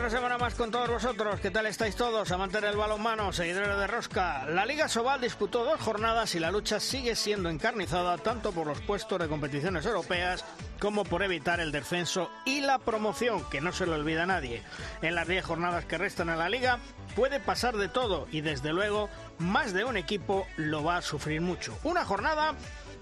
Otra semana más con todos vosotros. ¿Qué tal estáis todos? Amantes del balonmano, seguidores de Rosca. La Liga Sobal disputó dos jornadas y la lucha sigue siendo encarnizada tanto por los puestos de competiciones europeas como por evitar el descenso y la promoción, que no se lo olvida a nadie. En las 10 jornadas que restan en la liga puede pasar de todo y desde luego más de un equipo lo va a sufrir mucho. Una jornada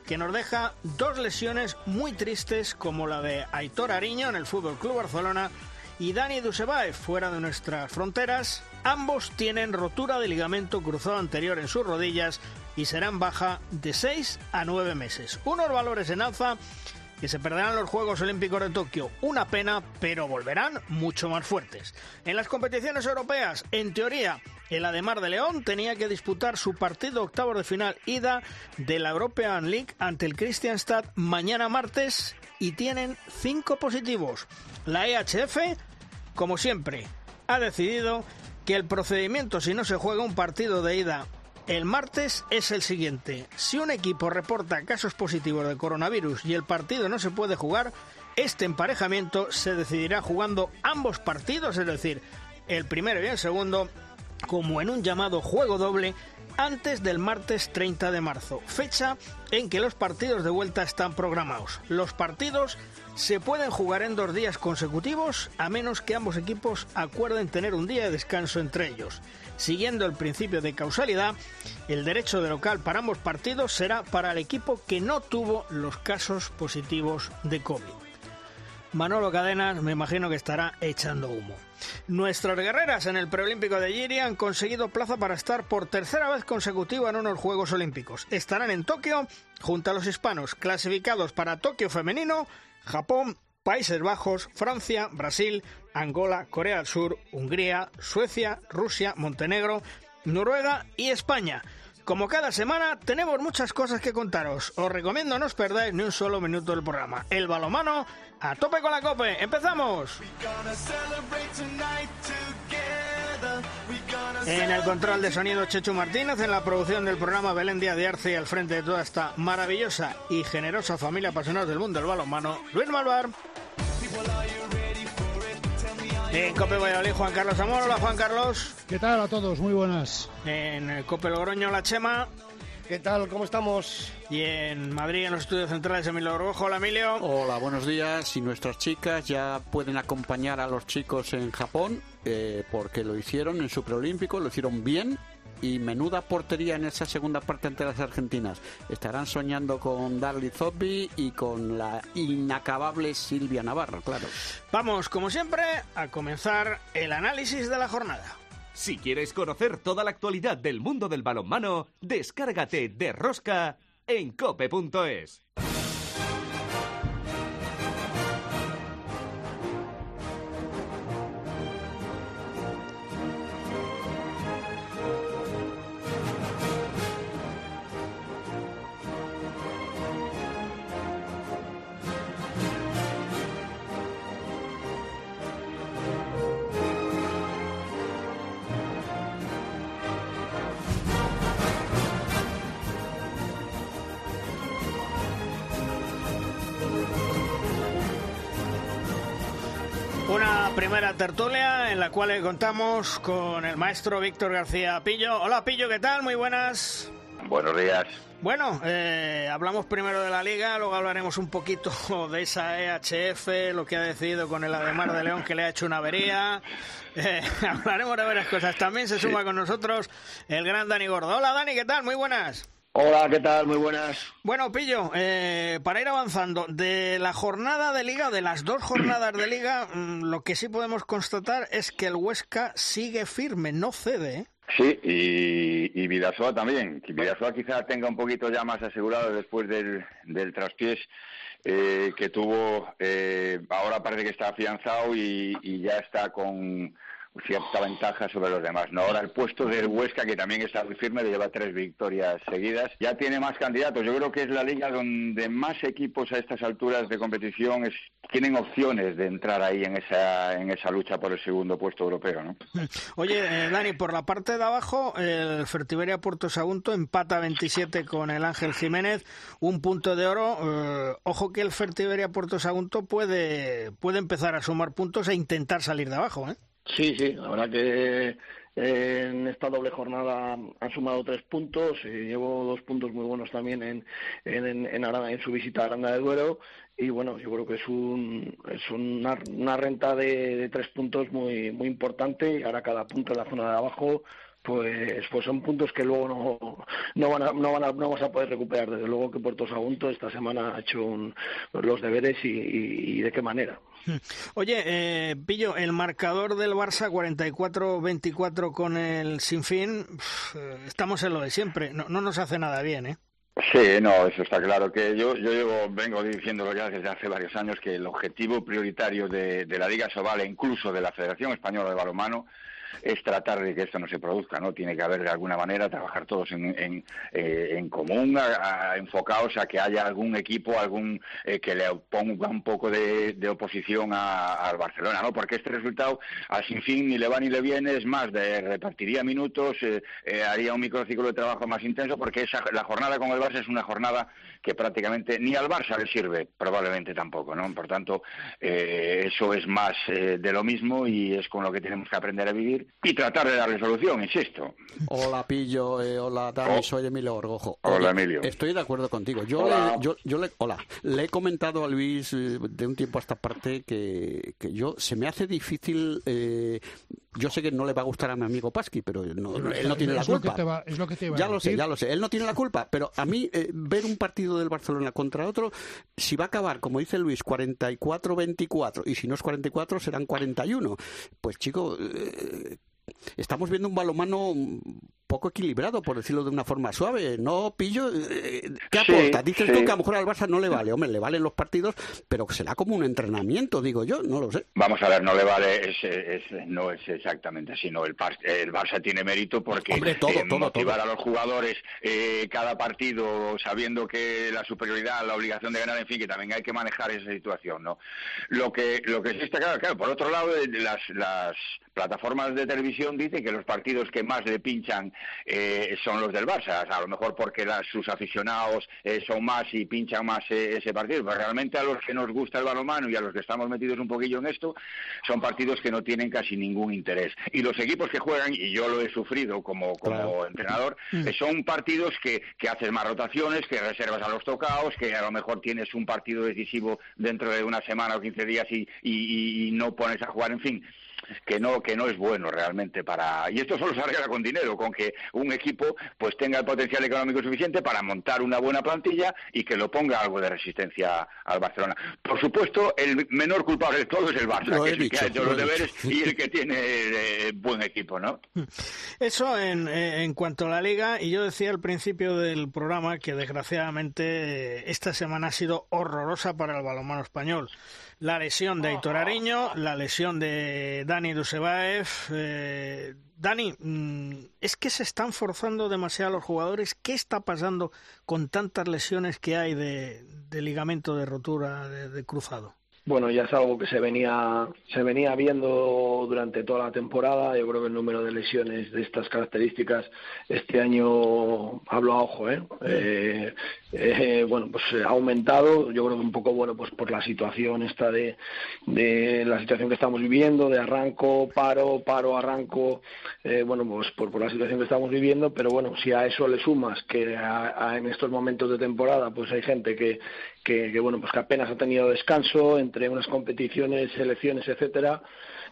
que nos deja dos lesiones muy tristes como la de Aitor Ariño en el Fútbol Club Barcelona y Dani Dusebaev fuera de nuestras fronteras. Ambos tienen rotura de ligamento cruzado anterior en sus rodillas y serán baja de 6 a 9 meses. Unos valores en alza que se perderán los Juegos Olímpicos de Tokio. Una pena, pero volverán mucho más fuertes. En las competiciones europeas, en teoría, el Ademar de León tenía que disputar su partido octavo de final ida de la European League ante el Christianstad mañana martes y tienen cinco positivos. La EHF como siempre, ha decidido que el procedimiento si no se juega un partido de ida el martes es el siguiente. Si un equipo reporta casos positivos de coronavirus y el partido no se puede jugar, este emparejamiento se decidirá jugando ambos partidos, es decir, el primero y el segundo, como en un llamado juego doble antes del martes 30 de marzo, fecha en que los partidos de vuelta están programados. Los partidos se pueden jugar en dos días consecutivos a menos que ambos equipos acuerden tener un día de descanso entre ellos. Siguiendo el principio de causalidad, el derecho de local para ambos partidos será para el equipo que no tuvo los casos positivos de COVID. Manolo Cadenas me imagino que estará echando humo. Nuestras guerreras en el preolímpico de Giri han conseguido plaza para estar por tercera vez consecutiva en unos Juegos Olímpicos. Estarán en Tokio junto a los hispanos clasificados para Tokio femenino, Japón, Países Bajos, Francia, Brasil, Angola, Corea del Sur, Hungría, Suecia, Rusia, Montenegro, Noruega y España. Como cada semana, tenemos muchas cosas que contaros. Os recomiendo no os perdáis ni un solo minuto del programa. El balomano, a tope con la cope. ¡Empezamos! En el control de sonido Chechu Martínez, en la producción del programa Belén Díaz de Arce y al frente de toda esta maravillosa y generosa familia apasionada del mundo del balonmano, Luis Malvar. En Cope Valladolid, Juan Carlos Amor. Hola, Juan Carlos. ¿Qué tal a todos? Muy buenas. En Cope Logroño, La Chema. ¿Qué tal? ¿Cómo estamos? Y en Madrid, en los estudios centrales, Emilio Orgojo. Hola, Emilio. Hola, buenos días. Y nuestras chicas ya pueden acompañar a los chicos en Japón, eh, porque lo hicieron en su preolímpico, lo hicieron bien y menuda portería en esa segunda parte ante las argentinas. Estarán soñando con Darly Zobbi y con la inacabable Silvia Navarro, claro. Vamos, como siempre, a comenzar el análisis de la jornada. Si quieres conocer toda la actualidad del mundo del balonmano, descárgate de Rosca en cope.es. primera tertulia en la cual contamos con el maestro Víctor García Pillo. Hola Pillo, ¿qué tal? Muy buenas. Buenos días. Bueno, eh, hablamos primero de la liga, luego hablaremos un poquito de esa EHF, lo que ha decidido con el Ademar de León que le ha hecho una avería. Eh, hablaremos de varias cosas. También se suma con nosotros el gran Dani Gordo. Hola Dani, ¿qué tal? Muy buenas. Hola, ¿qué tal? Muy buenas. Bueno, Pillo, eh, para ir avanzando, de la jornada de liga, de las dos jornadas de liga, mm, lo que sí podemos constatar es que el Huesca sigue firme, no cede. ¿eh? Sí, y, y Vidasoa también. Vidasoa quizá tenga un poquito ya más asegurado después del, del traspiés eh, que tuvo. ahora parece que está afianzado y, y ya está con cierta ventaja sobre los demás. No, ahora el puesto del Huesca, que también está muy firme, lleva tres victorias seguidas, ya tiene más candidatos. Yo creo que es la liga donde más equipos a estas alturas de competición es, tienen opciones de entrar ahí en esa, en esa lucha por el segundo puesto europeo. ¿no? Oye, eh, Dani, por la parte de abajo, el Fertiberia Puerto Sagunto empata 27 con el Ángel Jiménez, un punto de oro. Eh, ojo que el Fertiberia Puerto Sagunto puede, puede empezar a sumar puntos e intentar salir de abajo. ¿eh? Sí, sí, la verdad que eh, en esta doble jornada han sumado tres puntos, y llevo dos puntos muy buenos también en, en, en, en su visita a Aranda de Duero. Y bueno, yo creo que es, un, es una, una renta de, de, tres puntos muy, muy importante y ahora cada punto en la zona de abajo pues pues son puntos que luego no, no van a, no van a, no vamos a poder recuperar desde luego que Puerto Sagunto esta semana ha hecho un, los deberes y, y, y de qué manera Oye, eh, Pillo, el marcador del Barça 44-24 con el Sinfín, estamos en lo de siempre, no, no nos hace nada bien, ¿eh? Sí, no, eso está claro. Que yo, yo llevo, vengo diciéndolo ya desde hace varios años que el objetivo prioritario de, de la Liga Sobal e incluso de la Federación Española de Balonmano es tratar de que esto no se produzca, ¿no? Tiene que haber de alguna manera trabajar todos en, en, eh, en común, a, enfocados a que haya algún equipo, algún eh, que le ponga un poco de, de oposición al Barcelona, ¿no? Porque este resultado al sin fin ni le va ni le viene, es más, de, repartiría minutos, eh, eh, haría un microciclo de trabajo más intenso, porque esa, la jornada con el Barça es una jornada que prácticamente ni al Barça le sirve, probablemente tampoco, ¿no? Por tanto, eso es más de lo mismo y es con lo que tenemos que aprender a vivir y tratar de darle solución, insisto. Hola, Pillo, eh, hola, Dani, oh. soy Emilio Orgojo. Hola, Emilio. Estoy de acuerdo contigo. Yo, hola. Le, yo, yo le, hola, le he comentado a Luis eh, de un tiempo a esta parte que, que yo se me hace difícil. Eh, yo sé que no le va a gustar a mi amigo Pasqui, pero no, no, él no tiene la culpa. Lo va, es lo que te ya lo sé, ya lo sé. Él no tiene la culpa, pero a mí eh, ver un partido del Barcelona contra otro, si va a acabar, como dice Luis, 44-24, y si no es 44, serán 41. Pues chico, eh, estamos viendo un balomano poco equilibrado, por decirlo de una forma suave. No pillo. Eh, ¿Qué aporta? Dices sí. tú que a lo mejor al Barça no le vale. Hombre, le valen los partidos, pero será como un entrenamiento, digo yo, no lo sé. Vamos a ver, no le vale, es, es, no es exactamente así. No, el, el Barça tiene mérito porque Hombre, todo, eh, todo, motivar todo. a los jugadores eh, cada partido sabiendo que la superioridad, la obligación de ganar, en fin, que también hay que manejar esa situación, ¿no? Lo que, lo que sí está claro, claro, por otro lado, las, las plataformas de televisión dicen que los partidos que más le pinchan eh, son los del Barça, a lo mejor porque la, sus aficionados eh, son más y pinchan más eh, ese partido, pero realmente a los que nos gusta el balonmano y a los que estamos metidos un poquillo en esto, son partidos que no tienen casi ningún interés. Y los equipos que juegan, y yo lo he sufrido como, como Claro. entrenador, eh, son partidos que, que haces más rotaciones, que reservas a los tocados, que a lo mejor tienes un partido decisivo dentro de una semana o 15 días y, y, y no pones a jugar, en fin que no que no es bueno realmente para y esto solo se arregla con dinero con que un equipo pues tenga el potencial económico suficiente para montar una buena plantilla y que lo ponga algo de resistencia al Barcelona. Por supuesto el menor culpable de todo es el Barça Lo que es el que ha hecho lo los he deberes y el que tiene eh, buen equipo no Eso en, eh, en cuanto a la liga, y yo decía al principio del programa que desgraciadamente esta semana ha sido horrorosa para el balonmano español. La lesión de Aitor Ariño, la lesión de Dani Dusebaev. Eh, Dani, mm, ¿es que se están forzando demasiado los jugadores? ¿Qué está pasando con tantas lesiones que hay de, ligamento de rotura de cruzado? Bueno, ya es algo que se venía se venía viendo durante toda la temporada. Yo creo que el número de lesiones de estas características este año hablo a ojo, ¿eh? eh, eh bueno, pues ha aumentado. Yo creo que un poco bueno, pues por la situación esta de, de la situación que estamos viviendo, de arranco, paro, paro, arranco. Eh, bueno, pues por, por la situación que estamos viviendo. Pero bueno, si a eso le sumas que a, a en estos momentos de temporada, pues hay gente que que, bueno pues que apenas ha tenido descanso entre unas competiciones, selecciones, etcétera.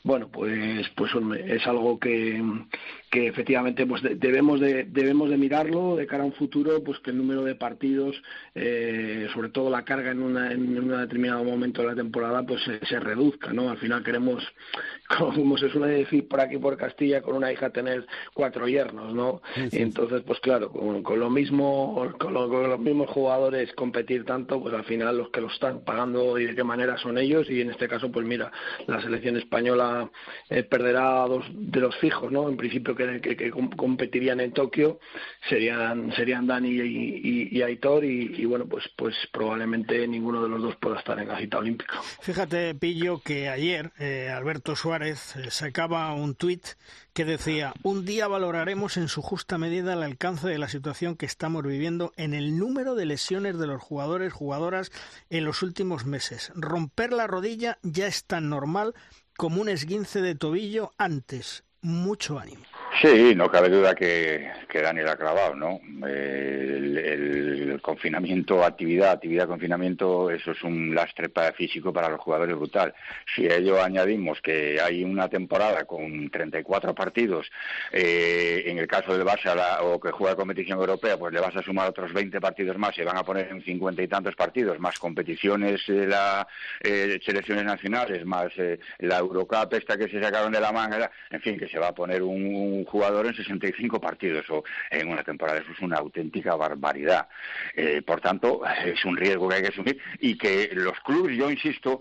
Bueno, pues pues es algo que, que efectivamente pues debemos de debemos de mirarlo de cara a un futuro, pues que el número de partidos, eh, sobre todo la carga en una en un determinado momento de la temporada, pues se, se reduzca, ¿no? Al final queremos, como se suele decir por aquí por Castilla, con una hija tener cuatro yernos, ¿no? Sí, sí. Entonces, pues claro, con, con lo mismo, con, lo, con, los mismos jugadores competir tanto, pues al final los que lo están pagando y de qué manera son ellos y en este caso pues mira la selección española eh, perderá dos de los fijos no en principio que, competirían en Tokio serían serían Dani y, y, Aitor y, bueno pues pues probablemente ninguno de los dos pueda estar en la cita olímpica fíjate pillo que ayer eh, Alberto Suárez eh, sacaba un tuit que decía un día valoraremos en su justa medida el alcance de la situación que estamos viviendo en el número de lesiones de los jugadores jugadoras en los últimos meses romper la rodilla ya es tan normal como un esguince de tobillo antes. Mucho ánimo. Sí, no cabe duda que, que Daniel ha clavado, ¿no? el, confinamiento, actividad, actividad, confinamiento, eso es un lastre para físico para los jugadores brutal. Si a ello añadimos que hay una temporada con 34 partidos, eh, en el caso del Barça o que juega competición europea, pues le vas a sumar otros 20 partidos más, se van a poner en 50 y tantos partidos, más competiciones de la eh, selecciones nacionales, más eh, la Eurocup esta que se sacaron de la manga, en fin, que se va a poner un jugador en 65 partidos o en una temporada. Eso es una auténtica barbaridad. Eh, por tanto, es un riesgo que hay que asumir y que los clubes, yo insisto,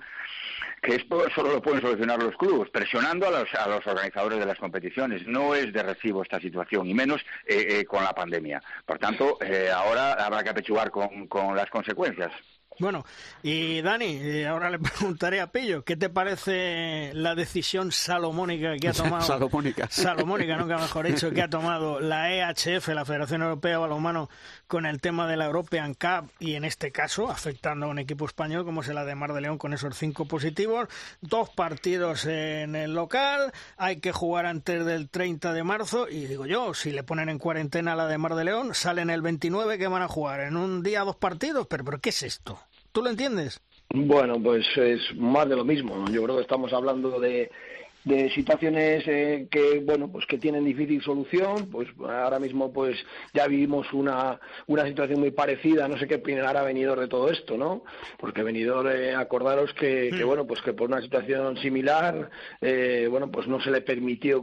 que esto solo lo pueden solucionar los clubes, presionando a los, a los organizadores de las competiciones. No es de recibo esta situación, y menos eh, eh, con la pandemia. Por tanto, ahora habrá que apechugar con, con las consecuencias. Bueno, y Dani, eh, ahora le preguntaré a Pillo, ¿qué te parece la decisión salomónica que ha tomado... salomónica. Salomónica, nunca mejor dicho, que ha tomado la EHF, la Federación Europea de Balonmano, con el tema de la European Cup y en este caso afectando a un equipo español como es el Ademar de León con esos cinco positivos, dos partidos en el local, hay que jugar antes del 30 de marzo y digo yo, si le ponen en cuarentena a la de Mar de León, salen el 29 que van a jugar en un día dos partidos, pero, pero ¿qué es esto? ¿Tú lo entiendes? Bueno, pues es más de lo mismo. Yo creo que estamos hablando de de situaciones eh, que bueno pues que tienen difícil solución pues ahora mismo pues ya vivimos una, una situación muy parecida no sé qué opinará venidor de todo esto no porque venidor eh, acordaros que, que, mm. bueno pues que por una situación similar eh, bueno pues no se le permitió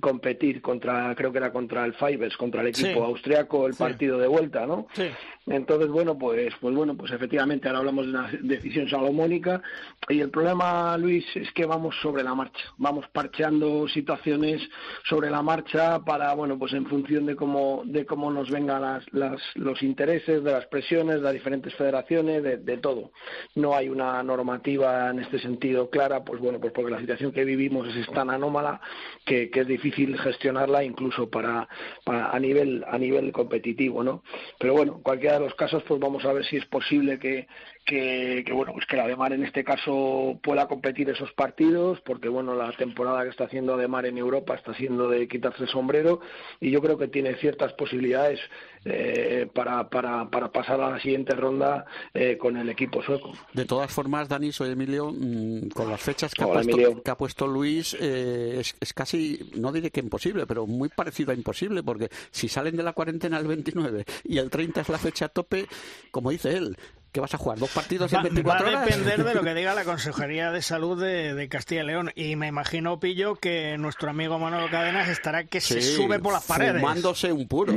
competir, contra creo que era contra el Fibers contra el equipo austriaco el partido de vuelta no sí. Entonces bueno pues pues bueno pues efectivamente ahora hablamos de una decisión salomónica y el problema Luis es que vamos sobre la marcha vamos parcheando situaciones sobre la marcha para, bueno, pues en función de cómo, de cómo nos vengan las, las, los intereses, de las presiones, de las diferentes federaciones, de, de, todo. No hay una normativa en este sentido clara, pues bueno, pues porque la situación que vivimos es tan anómala que, que es difícil gestionarla incluso para, para, a nivel a nivel competitivo, ¿no? Pero bueno, en los casos, pues vamos a ver si es posible que, que, que, bueno pues que la Ademar en este caso pueda competir esos partidos porque bueno la temporada que está haciendo Ademar en Europa está siendo de quitarse el sombrero y yo creo que tiene ciertas posibilidades eh, para, para, para pasar a la siguiente ronda eh, con el equipo sueco. De todas formas, Dani, soy Emilio, mm, con las fechas que, ha, puesto, que ha puesto Luis, eh, es, es, casi, no diré que imposible, pero muy parecido a imposible, porque si salen de la cuarentena el 29 y el 30 es la fecha tope, como dice él, ¿Qué vas a jugar? ¿Dos partidos en 24 horas? Va a depender de lo que diga la Consejería de Salud de, Castilla y León. Y me imagino, Pillo, que nuestro amigo Manolo Cadenas estará que se sube por las paredes. Fumándose un puro.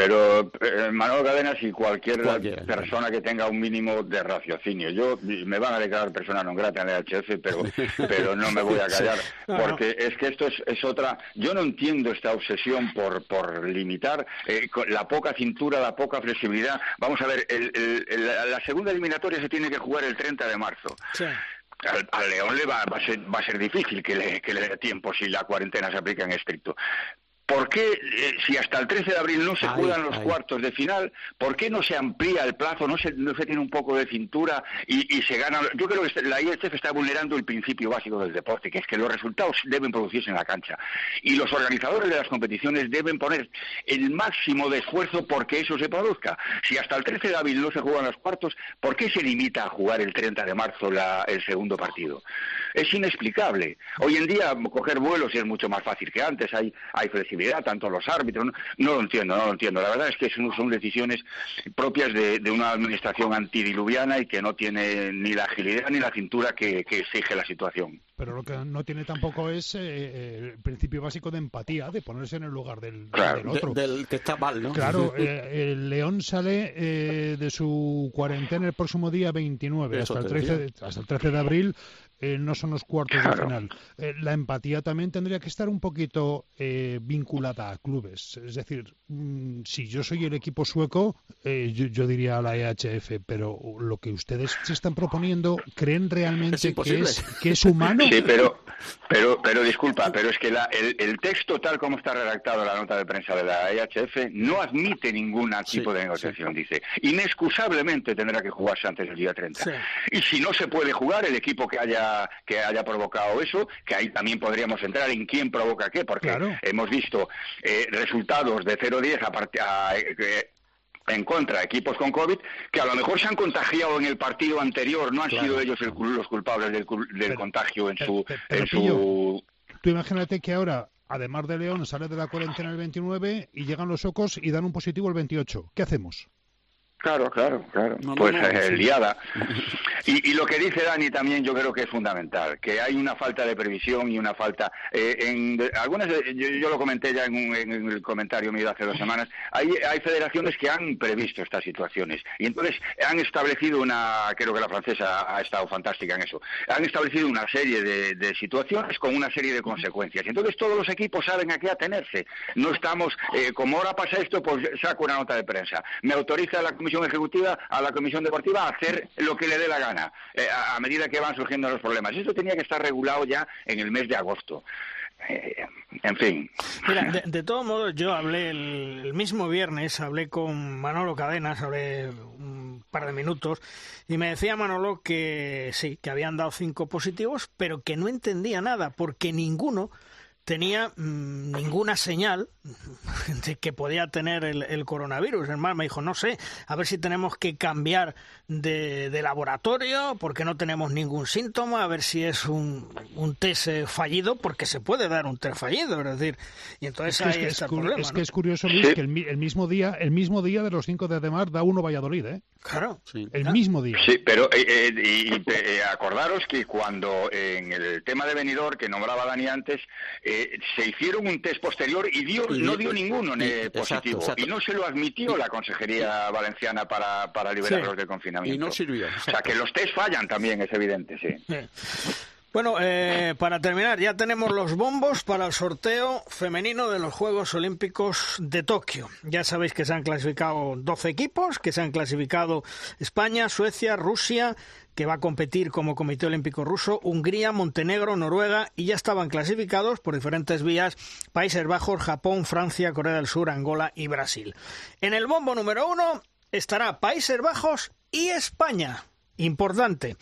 Pero eh, Manolo Cadenas y cualquier, persona que tenga un mínimo de raciocinio. Yo me van a declarar persona no grata en el HF, pero, pero no me voy a callar. Porque es que esto es, es, otra... Yo no entiendo esta obsesión por, por limitar eh, la poca cintura, la poca flexibilidad. Vamos a ver, el la, segunda eliminatoria se tiene que jugar el 30 de marzo. Al, León le va, a ser, va a ser difícil que le, que le dé tiempo si la cuarentena se aplica en estricto. ¿Por qué, eh, si hasta el 13 de abril no se juegan los cuartos de final, por qué no se amplía el plazo, no se, no se tiene un poco de cintura y, y se gana? Yo creo que la IHF está vulnerando el principio básico del deporte, que es que los resultados deben producirse en la cancha. Y los organizadores de las competiciones deben poner el máximo de esfuerzo porque eso se produzca. Si hasta el 13 de abril no se juegan los cuartos, ¿por qué se limita a jugar el 30 de marzo la, el segundo partido? Es inexplicable. Hoy en día coger vuelos es mucho más fácil que antes, hay, hay flexibilidad tanto los árbitros. No, lo entiendo, no lo entiendo. La verdad es que son, son decisiones propias de, una administración antidiluviana y que no tiene ni la agilidad ni la cintura que, exige la situación. Pero lo que no tiene tampoco es eh, el principio básico de empatía, de ponerse en el lugar del, otro. del que está mal, ¿no? Claro, eh, el León sale eh, de su cuarentena el próximo día 29, hasta el, 13 hasta el 13 de abril eh, no son los cuartos de final. Eh, la empatía también tendría que estar un poquito eh, vinculada a clubes. Es decir, mm, si yo soy el equipo sueco, yo, diría a la EHF, pero lo que ustedes se están proponiendo, ¿creen realmente que, es, que es humano? Sí, pero, pero, pero disculpa, pero es que el, texto tal como está redactado la nota de prensa de la EHF no admite ningún tipo de negociación, dice. Inexcusablemente tendrá que jugarse antes del día 30. Y si no se puede jugar, el equipo que haya que haya provocado eso, que ahí también podríamos entrar en quién provoca qué, porque hemos visto eh, resultados de 0-10 a, eh, en contra de equipos con COVID que a lo mejor se han contagiado en el partido anterior, no han sido ellos los culpables del, contagio en su... en su... Tú imagínate que ahora además de León, sale de la cuarentena el 29 y llegan los Ocos y dan un positivo el 28. ¿Qué hacemos? Claro, claro, claro. pues eh, liada. Y, lo que dice Dani también yo creo que es fundamental, que hay una falta de previsión y una falta... Eh, en algunas, yo, lo comenté ya en, el comentario mío hace dos semanas, hay, hay federaciones que han previsto estas situaciones y entonces han establecido una, creo que la francesa ha estado fantástica en eso, han establecido una serie de, situaciones con una serie de consecuencias. Y entonces todos los equipos saben a qué atenerse. No estamos, eh, como ahora pasa esto, pues saco una nota de prensa. Me autoriza la Comisión Ejecutiva a la Comisión Deportiva a hacer lo que le dé la gana eh, a, medida que van surgiendo los problemas. Eso tenía que estar regulado ya en el mes de agosto. Eh, en fin. Mira, de, todos modos, yo hablé el, mismo viernes, hablé con Manolo Cadenas, hablé un par de minutos, y me decía Manolo que sí, que habían dado cinco positivos, pero que no entendía nada, porque ninguno tenía mm, ninguna señal de que podía tener el, coronavirus. El me dijo, no sé, a ver si tenemos que cambiar de, laboratorio porque no tenemos ningún síntoma, a ver si es un, un, test eh, fallido, porque se puede dar un test fallido, es decir, y entonces ahí es está el problema. Es que es curioso, Luis, que el, mismo día el mismo día de los 5 de Ademar da uno Valladolid, ¿eh? Claro. El mismo día. Sí, pero eh, eh, y, acordaros que cuando en el tema de venidor que nombraba Dani antes, se hicieron un test posterior y dio, no dio ninguno positivo. Y no se lo admitió la Consejería Valenciana para, para liberarlos de confinamiento. Y no sirvió. O sea, que los test fallan también, es evidente, sí. Bueno, eh, para terminar, ya tenemos los bombos para el sorteo femenino de los Juegos Olímpicos de Tokio. Ya sabéis que se han clasificado 12 equipos, que se han clasificado España, Suecia, Rusia, que va a competir como Comité Olímpico Ruso, Hungría, Montenegro, Noruega y ya estaban clasificados por diferentes vías Países Bajos, Japón, Francia, Corea del Sur, Angola y Brasil. En el bombo número uno estará Países Bajos y España. Importante.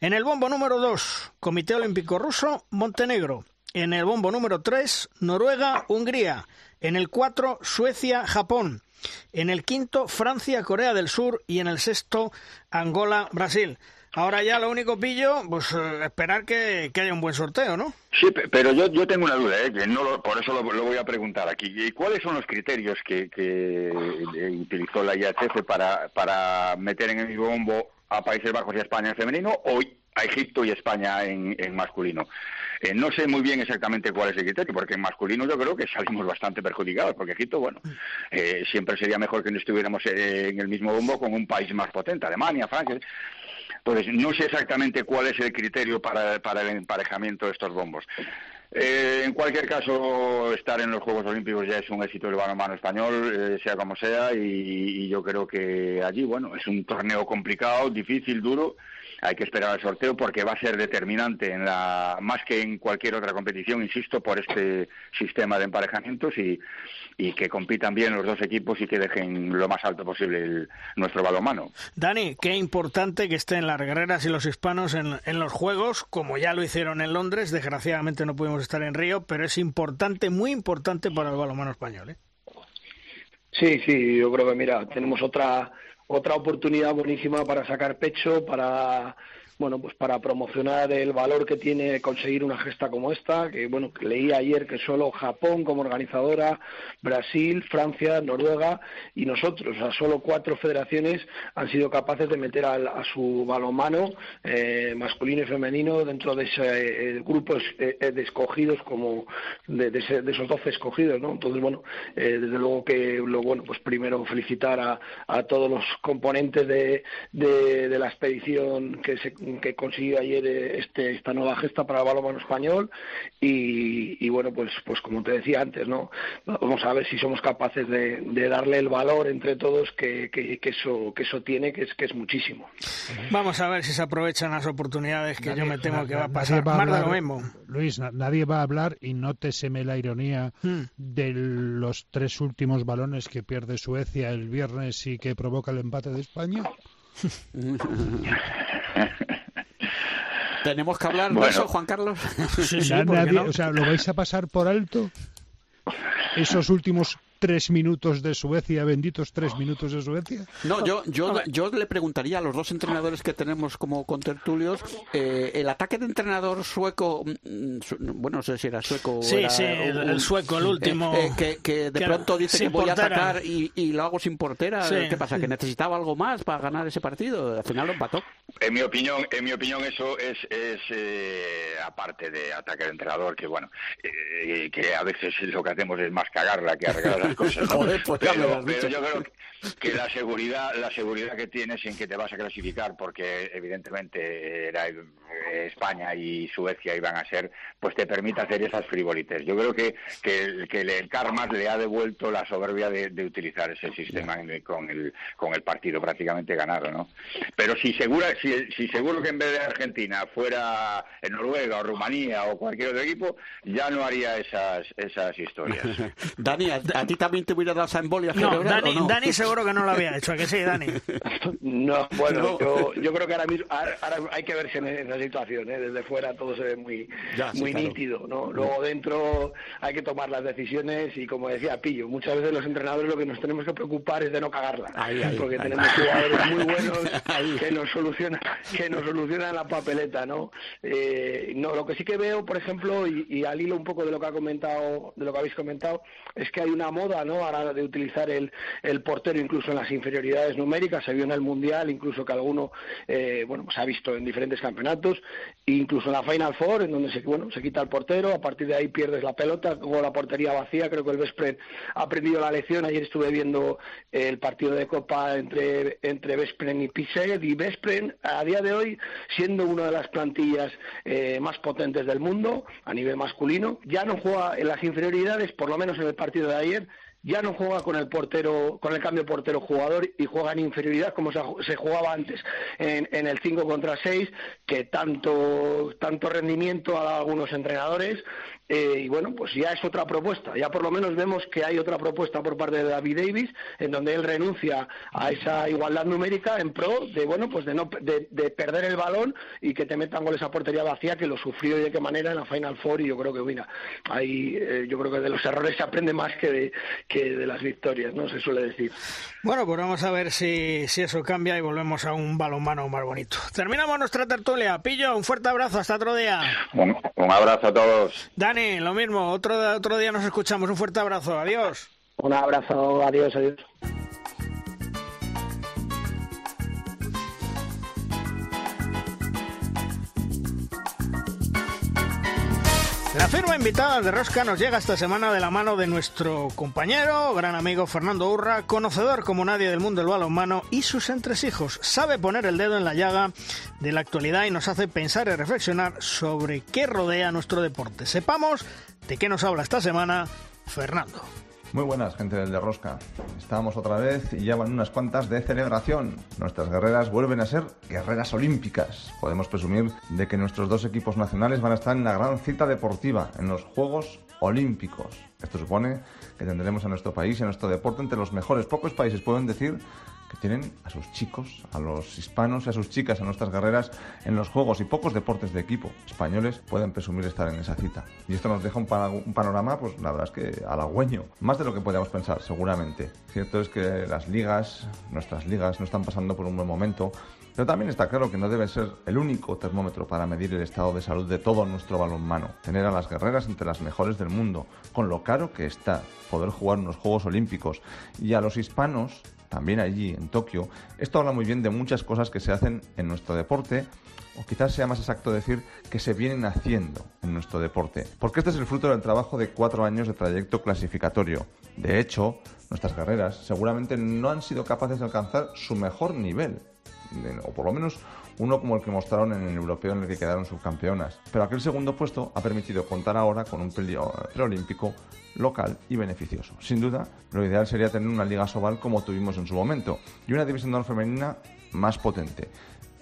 En el bombo número 2, Comité Olímpico Ruso, Montenegro. En el bombo número 3, Noruega, Hungría. En el 4, Suecia, Japón. En el quinto, Francia, Corea del Sur. Y en el sexto, Angola, Brasil. Ahora ya lo único pillo, pues eh, esperar que, haya un buen sorteo, ¿no? Sí, pero yo, yo tengo una duda, ¿eh? que no por eso lo, voy a preguntar aquí. ¿Y cuáles son los criterios que, que utilizó la IHF para, para meter en el bombo a Países Bajos y España en femenino o a Egipto y España en, masculino. Eh, no sé muy bien exactamente cuál es el criterio, porque en masculino yo creo que salimos bastante perjudicados, porque Egipto, bueno, eh, siempre sería mejor que no estuviéramos eh, en el mismo bombo con un país más potente, Alemania, Francia. Pues no sé exactamente cuál es el criterio para, para el emparejamiento de estos bombos. Eh, en cualquier caso, estar en los Juegos Olímpicos ya es un éxito del balonmano español, eh, sea como sea, y, yo creo que allí, bueno, es un torneo complicado, difícil, duro. Hay que esperar al sorteo porque va a ser determinante en la, más que en cualquier otra competición, insisto, por este sistema de emparejamientos y, y que compitan bien los dos equipos y que dejen lo más alto posible nuestro balonmano. Dani, qué importante que estén las guerreras y los hispanos en, en, los Juegos, como ya lo hicieron en Londres. Desgraciadamente no pudimos estar en Río, pero es importante, muy importante para el balonmano español. ¿eh? Sí, sí, yo creo que mira, tenemos otra otra oportunidad buenísima para sacar pecho, para bueno, pues para promocionar el valor que tiene conseguir una gesta como esta, que bueno, leí ayer que solo Japón como organizadora, Brasil, Francia, Noruega y nosotros, o sea, solo cuatro federaciones han sido capaces de meter a su balonmano eh, masculino y femenino dentro de ese eh, grupo eh, de escogidos como de, esos doce escogidos, ¿no? Entonces, bueno, desde luego que lo bueno, pues primero felicitar a, a todos los componentes de, de, la expedición que, se, que consiguió ayer este, esta nueva gesta para el balonmano español y, y, bueno, pues, pues como te decía antes, ¿no? Vamos a ver si somos capaces de, darle el valor entre todos que, que, eso, que eso tiene, que es, que es muchísimo. Vamos a ver si se aprovechan las oportunidades que yo me temo que va a pasar. más de lo mismo. Luis, nadie va a hablar y no te seme la ironía hmm. de los tres últimos balones que pierde Suecia el viernes y que provoca el empate de España. ¿Tenemos que hablar de eso, Juan Carlos? O sea, ¿lo vais a pasar por alto? Esos últimos tres minutos de Suecia, benditos tres minutos de Suecia? No, yo, yo, yo le preguntaría a los dos entrenadores que tenemos como contertulios, eh, el ataque de entrenador sueco, mm, bueno, no sé si era sueco sí, sí, el, sueco, el último. Eh, eh, que, de pronto dice que voy a atacar y, y, lo hago sin portera. ¿Qué pasa? ¿Que necesitaba algo más para ganar ese partido? Al final lo empató. En mi opinión, en mi opinión eso es, es aparte de ataque de entrenador, que bueno, que a veces lo que hacemos es más cagarla que arreglar pues pero, yo creo que la seguridad, la seguridad que tienes en que te vas a clasificar, porque evidentemente era España y Suecia iban a ser, pues te permite hacer esas frivolites. Yo creo que, que, que el Karmas le ha devuelto la soberbia de, utilizar ese sistema con, el, con el partido prácticamente ganado, ¿no? Pero si, segura, si, si seguro que en vez de Argentina fuera en Noruega o Rumanía o cualquier otro equipo, ya no haría esas, esas historias. Dani, ¿a, ti también te hubiera dado esa embolia no, Dani, no? Dani seguro que no lo había hecho, ¿a que sí, Dani? No, bueno, Yo, yo, creo que ahora mismo ahora hay que verse en esa situación, ¿eh? desde fuera todo se ve muy, muy nítido, ¿no? Luego dentro hay que tomar las decisiones y como decía Pillo, muchas veces los entrenadores lo que nos tenemos que preocupar es de no cagarla, porque tenemos jugadores muy buenos que nos solucionan que nos solucionan la papeleta, ¿no? Eh, no, lo que sí que veo, por ejemplo, y, y al hilo un poco de lo que ha comentado, de lo que habéis comentado, es que hay una moda, ¿no? Ahora de utilizar el, el portero incluso en las inferioridades numéricas, se vio en el mundial, incluso que alguno, eh, bueno, pues ha visto en diferentes campeonatos, incluso en la Final Four, en donde se, bueno, se quita el portero, a partir de ahí pierdes la pelota, con la portería vacía, creo que el Vespren ha aprendido la lección, ayer estuve viendo el partido de Copa entre, entre Vespren y Piseg, y Vespren a día de hoy, siendo una de las plantillas eh, más potentes del mundo, a nivel masculino, ya no juega en las inferioridades, por lo menos en el partido de ayer, ya no juega con el portero, con el cambio portero jugador y juega en inferioridad como se, jugaba antes en, en, el 5 contra 6, que tanto, tanto rendimiento a algunos entrenadores eh, y bueno, pues ya es otra propuesta. Ya por lo menos vemos que hay otra propuesta por parte de David Davis, en donde él renuncia a esa igualdad numérica en pro de bueno, pues de no de, perder el balón y que te metan goles a portería vacía, que lo sufrió y de qué manera en la Final Four. Y yo creo que, mira, ahí eh, yo creo que de los errores se aprende más que de, que de las victorias, ¿no? Se suele decir. Bueno, pues vamos a ver si, si eso cambia y volvemos a un balonmano más bonito. Terminamos nuestra tertulia. Pillo, un fuerte abrazo. Hasta otro día. Un, un abrazo a todos. Lo mismo. Otro, otro día nos escuchamos. Un fuerte abrazo. Adiós. Un abrazo. Adiós, adiós. La firma invitada de Rosca nos llega esta semana de la mano de nuestro compañero, gran amigo Fernando Urra, conocedor como nadie del mundo del balonmano y sus entresijos. Sabe poner el dedo en la llaga de la actualidad y nos hace pensar y reflexionar sobre qué rodea nuestro deporte. Sepamos de qué nos habla esta semana Fernando. Muy buenas, gente del de Rosca. Estamos otra vez y ya van unas cuantas de celebración. Nuestras guerreras vuelven a ser guerreras olímpicas. Podemos presumir de que nuestros dos equipos nacionales van a estar en la gran cita deportiva, en los Juegos Olímpicos. Esto supone que tendremos a nuestro país y a nuestro deporte entre los mejores. Pocos países pueden decir que tienen a sus chicos, a los hispanos a sus chicas, a nuestras guerreras en los juegos y pocos deportes de equipo españoles pueden presumir estar en esa cita. Y esto nos deja un, panorama, pues la verdad es que halagüeño, más de lo que podíamos pensar, seguramente. Cierto es que las ligas, nuestras ligas, no están pasando por un buen momento, pero también está claro que no debe ser el único termómetro para medir el estado de salud de todo nuestro balonmano. Tener a las guerreras entre las mejores del mundo, con lo caro que está poder jugar unos Juegos Olímpicos. Y a los hispanos, también allí en Tokio, esto habla muy bien de muchas cosas que se hacen en nuestro deporte o quizás sea más exacto decir que se vienen haciendo en nuestro deporte, porque este es el fruto del trabajo de cuatro años de trayecto clasificatorio. De hecho, nuestras guerreras seguramente no han sido capaces de alcanzar su mejor nivel o por lo menos uno como el que mostraron en el europeo en el que quedaron subcampeonas. Pero aquel segundo puesto ha permitido contar ahora con un preolímpico local y beneficioso. Sin duda, lo ideal sería tener una liga Sobal como tuvimos en su momento y una división de femenina más potente.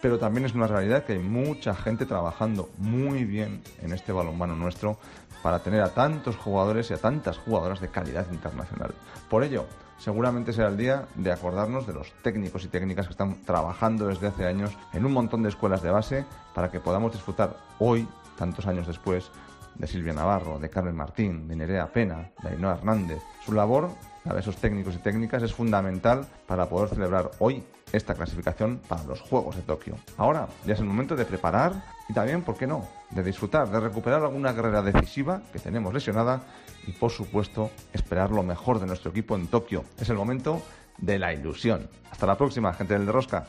Pero también es una realidad que hay mucha gente trabajando muy bien en este balonmano nuestro para tener a tantos jugadores y a tantas jugadoras de calidad internacional. Por ello, seguramente será el día de acordarnos de los técnicos y técnicas que están trabajando desde hace años en un montón de escuelas de base para que podamos disfrutar hoy, tantos años después, de Silvia Navarro, de Carmen Martín, de Nerea Pena, de Ainhoa Hernández. Su labor, la de esos técnicos y técnicas, es fundamental para poder celebrar hoy esta clasificación para los Juegos de Tokio. Ahora ya es el momento de preparar y también, ¿por qué no?, de disfrutar, de recuperar alguna carrera decisiva que tenemos lesionada y, por supuesto, esperar lo mejor de nuestro equipo en Tokio. Es el momento de la ilusión. Hasta la próxima, gente del de Rosca.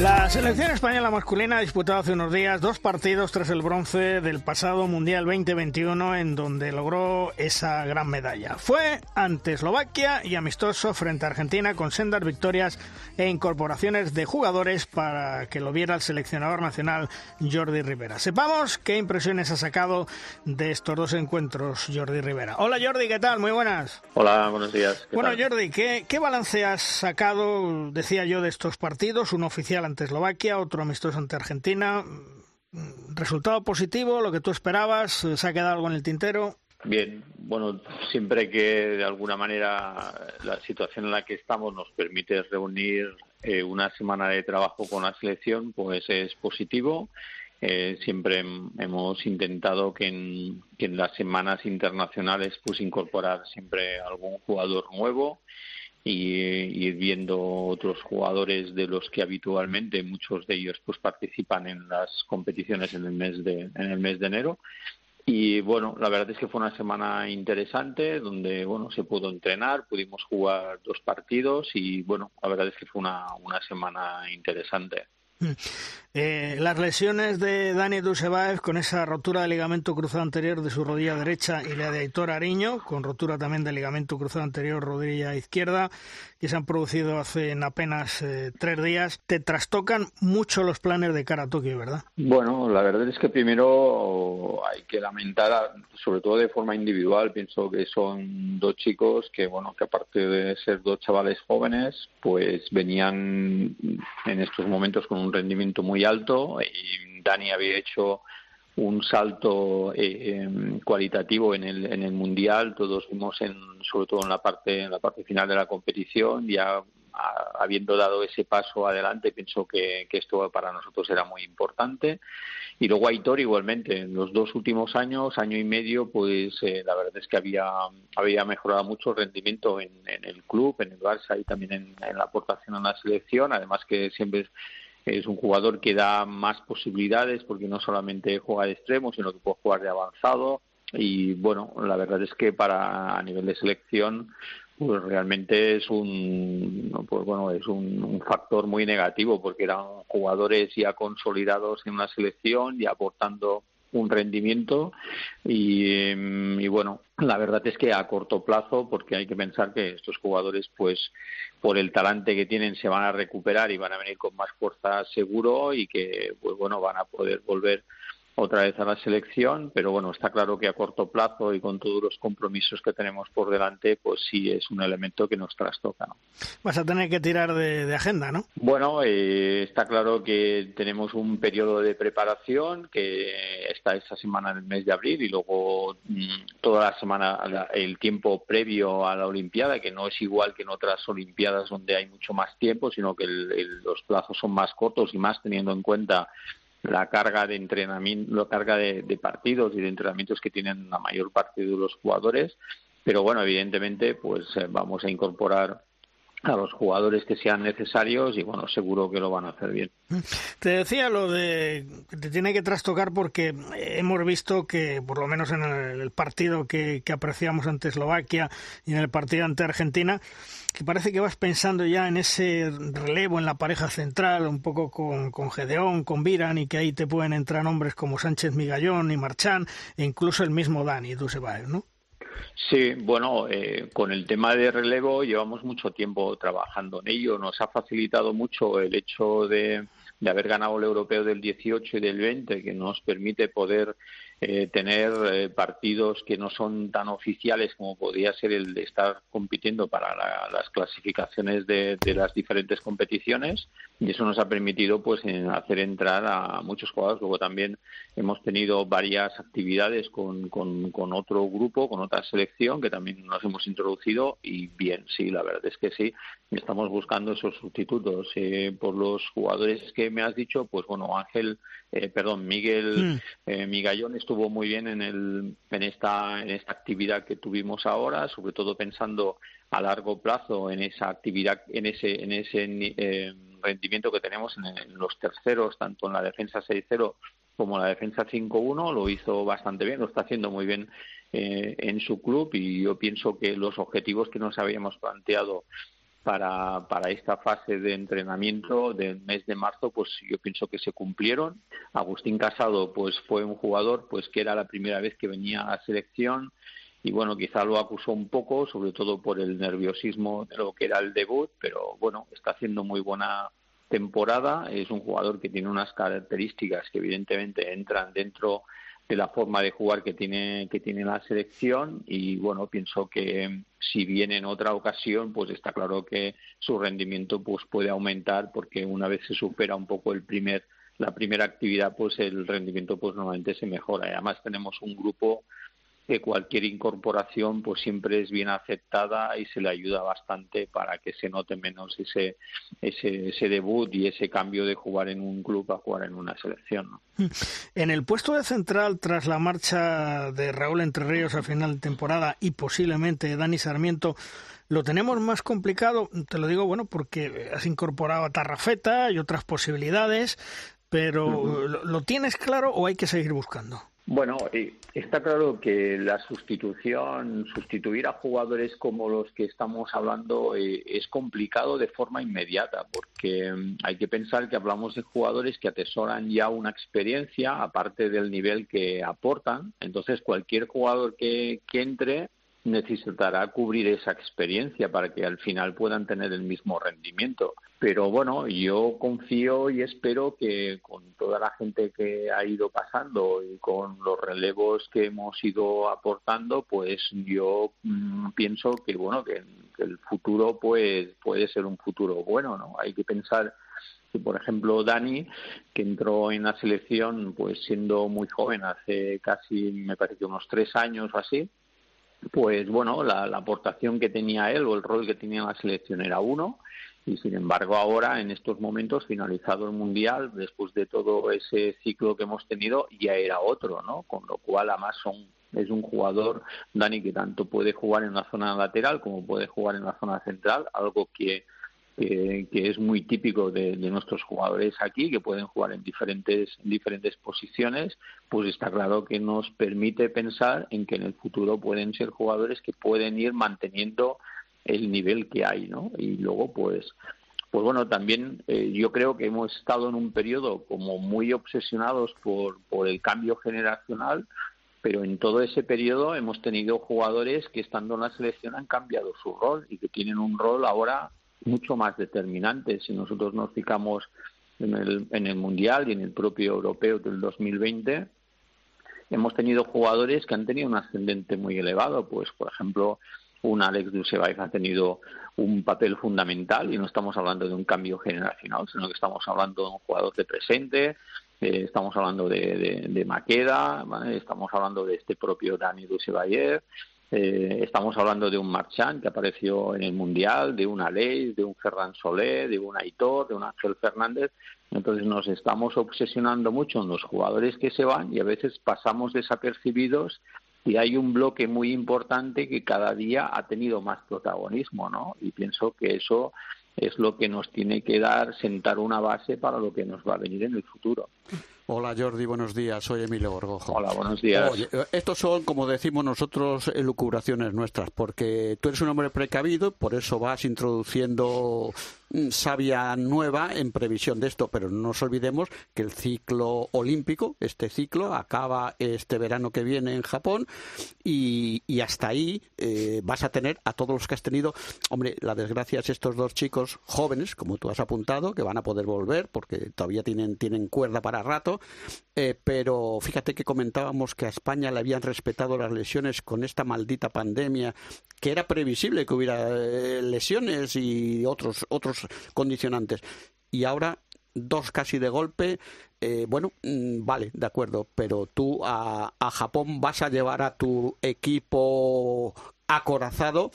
La selección española masculina ha disputado hace unos días dos partidos tras el bronce del pasado Mundial 2021 en donde logró esa gran medalla. Fue ante Eslovaquia y amistoso frente a Argentina con sendas victorias e incorporaciones de jugadores para que lo viera el seleccionador nacional Jordi Rivera. Sepamos qué impresiones ha sacado de estos dos encuentros Jordi Rivera. Hola Jordi, ¿qué tal? Muy buenas. Hola, buenos días. Bueno Jordi, ¿qué, ¿qué balance has sacado, decía yo, de estos partidos? Un oficial ante Eslovaquia, otro amistoso ante Argentina. ¿Resultado positivo? ¿Lo que tú esperabas? ¿Se ha quedado algo en el tintero? Bien, bueno, siempre que de alguna manera la situación en la que estamos nos permite reunir eh, una semana de trabajo con la selección, pues es positivo. Eh, siempre hemos intentado que en, que en las semanas internacionales pues incorporar siempre algún jugador nuevo y viendo otros jugadores de los que habitualmente muchos de ellos pues participan en las competiciones en el mes de en el mes de enero y bueno la verdad es que fue una semana interesante donde bueno se pudo entrenar pudimos jugar dos partidos y bueno la verdad es que fue una una semana interesante. Eh, las lesiones de Dani Dusebaev con esa rotura de ligamento cruzado anterior de su rodilla derecha y la de Aitor Ariño, con rotura también del ligamento cruzado anterior rodilla izquierda, que se han producido hace en apenas eh, tres días, te trastocan mucho los planes de cara a Tokio, ¿verdad? Bueno, la verdad es que primero hay que lamentar, sobre todo de forma individual, pienso que son dos chicos que, bueno, que aparte de ser dos chavales jóvenes, pues venían en estos momentos con un rendimiento muy alto y Dani había hecho un salto eh, em, cualitativo en el, en el mundial. Todos vimos en, sobre todo en la parte en la parte final de la competición ya habiendo dado ese paso adelante pienso que, esto para nosotros era muy importante. Y luego Aitor igualmente en los dos últimos años año y medio pues eh, la verdad es que había había mejorado mucho el rendimiento en, en el club en el Barça y también en, en la aportación a la selección. Además que siempre es un jugador que da más posibilidades porque no solamente juega de extremo, sino que puede jugar de avanzado. Y bueno, la verdad es que para a nivel de selección, pues realmente es un pues bueno es un, factor muy negativo porque eran jugadores ya consolidados en una selección y aportando un rendimiento y, mm, y, bueno la verdad es que a corto plazo porque hay que pensar que estos jugadores pues por el talante que tienen se van a recuperar y van a venir con más fuerza seguro y que pues bueno van a poder volver otra vez a la selección, pero bueno, está claro que a corto plazo y con todos los compromisos que tenemos por delante, pues sí es un elemento que nos trastoca. ¿no? Vas a tener que tirar de, agenda, ¿no? Bueno, eh, está claro que tenemos un periodo de preparación que está esta semana en el mes de abril y luego mm, toda la semana el tiempo previo a la Olimpiada, que no es igual que en otras Olimpiadas donde hay mucho más tiempo, sino que los plazos son más cortos y más teniendo en cuenta la carga de entrenamiento, la carga de, partidos y de entrenamientos que tienen la mayor parte de los jugadores. Pero bueno, evidentemente, pues eh, vamos a incorporar a los jugadores que sean necesarios y bueno, seguro que lo van a hacer bien. Te decía lo de que te tiene que trastocar porque hemos visto que por lo menos en el partido que, que apreciamos ante Eslovaquia y en el partido ante Argentina, que parece que vas pensando ya en ese relevo en la pareja central, un poco con, con Gedeón, con Viran, y que ahí te pueden entrar hombres como Sánchez Migallón y Marchán, e incluso el mismo Dani Dusebaev, ¿no? Sí, bueno, eh, con el tema de relevo llevamos mucho tiempo trabajando en ello. Nos ha facilitado mucho el hecho de, de haber ganado el europeo del 18 y del 20, que nos permite poder eh, tener eh, partidos que no son tan oficiales como podría ser el de estar compitiendo para las clasificaciones de, las diferentes competiciones y eso nos ha permitido pues hacer entrar a muchos jugadores. Luego también hemos tenido varias actividades con, con, con, otro grupo con otra selección que también nos hemos introducido y bien sí la verdad es que sí. Estamos buscando esos sustitutos. Eh, por los jugadores que me has dicho pues bueno Ángel perdón Miguel mm. Migallón estuvo muy bien en, el, en, esta, en esta actividad que tuvimos ahora, sobre todo pensando a largo plazo en esa actividad, en ese, en ese eh, rendimiento que tenemos en, los terceros, tanto en la defensa 6-0 como en la defensa 5-1, lo hizo bastante bien, lo está haciendo muy bien eh, en su club y yo pienso que los objetivos que nos habíamos planteado para, para esta fase de entrenamiento del mes de marzo, pues yo pienso que se cumplieron. Agustín Casado, pues fue un jugador pues que era la primera vez que venía a la selección y bueno, quizá lo acusó un poco, sobre todo por el nerviosismo de lo que era el debut, pero bueno, está haciendo muy buena temporada, es un jugador que tiene unas características que evidentemente entran dentro de la forma de jugar que tiene que tiene la selección y bueno pienso que si viene en otra ocasión pues está claro que su rendimiento pues puede aumentar porque una vez se supera un poco el primer la primera actividad pues el rendimiento pues normalmente se mejora. Y además tenemos un grupo que cualquier incorporación pues siempre es bien aceptada y se le ayuda bastante para que se note menos ese, ese, ese debut y ese cambio de jugar en un club a jugar en una selección. En el puesto de central, tras la marcha de Raúl Entre Ríos a final de temporada y posiblemente Dani Sarmiento, lo tenemos más complicado, te lo digo, bueno, porque has incorporado a Tarrafeta y otras posibilidades, pero ¿lo tienes claro o hay que seguir buscando? Bueno, está claro que la sustitución, sustituir a jugadores como los que estamos hablando eh, es complicado de forma inmediata, porque mm, hay que pensar que hablamos de jugadores que atesoran ya una experiencia, aparte del nivel que aportan. Entonces, cualquier jugador que, que entre necesitará cubrir esa experiencia para que al final puedan tener el mismo rendimiento. Pero bueno, yo confío y espero que con toda la gente que ha ido pasando y con los relevos que hemos ido aportando, pues yo mm, pienso que bueno que, el futuro pues puede ser un futuro bueno, ¿no? Hay que pensar que por ejemplo Dani que entró en la selección pues siendo muy joven hace casi me parece unos tres años o así pues bueno, la, aportación que tenía él o el rol que tenía en la selección era uno. Y sin embargo ahora en estos momentos finalizado el mundial después de todo ese ciclo que hemos tenido ya era otro no con lo cual además son es un jugador Dani que tanto puede jugar en la zona lateral como puede jugar en la zona central algo que que, es muy típico de, nuestros jugadores aquí, que pueden jugar en diferentes, diferentes posiciones, pues está claro que nos permite pensar en que en el futuro pueden ser jugadores que pueden ir manteniendo el nivel que hay, ¿no? Y luego, pues, pues bueno, también eh, yo creo que hemos estado en un periodo como muy obsesionados por, por el cambio generacional, pero en todo ese periodo hemos tenido jugadores que estando en la selección han cambiado su rol y que tienen un rol ahora mucho más determinante. Si nosotros nos fijamos en el, en el Mundial y en el propio Europeo del 2020, hemos tenido jugadores que han tenido un ascendente muy elevado, pues por ejemplo, un Alex Dusevaev ha tenido un papel fundamental y no estamos hablando de un cambio generacional, sino que estamos hablando de un jugador de presente, eh, estamos hablando de, de, Maqueda, estamos hablando de este propio Dani Dusevaev, eh, estamos hablando de un Marchand que apareció en el Mundial, de una Ley, de un Ferran Solé, de un Aitor, de un Ángel Fernández. Entonces nos estamos obsesionando mucho en los jugadores que se van y a veces pasamos desapercibidos y hay un bloque muy importante que cada día ha tenido más protagonismo, ¿no? Y pienso que eso es lo que nos tiene que dar, sentar una base para lo que nos va a venir en el futuro. Hola Jordi, buenos días. Soy Emilio Gorgojo. Hola, buenos días. Eh, estos son, como decimos nosotros, elucubraciones nuestras, porque tú eres un hombre precavido, por eso vas introduciendo savia nueva en previsión de esto, pero no nos olvidemos que el ciclo olímpico, este ciclo, acaba este verano que viene en Japón y, hasta ahí eh, vas a tener a todos los que has tenido. Hombre, la desgracia es estos dos chicos jóvenes, como tú has apuntado, que van a poder volver porque todavía tienen, tienen cuerda para rato eh, pero fíjate que comentábamos que a España le habían respetado las lesiones con esta maldita pandemia, que era previsible que hubiera eh, lesiones y otros, otros condicionantes. Y ahora dos casi de golpe, eh, bueno, mm, vale, de acuerdo, pero tú a, a, Japón vas a llevar a tu equipo acorazado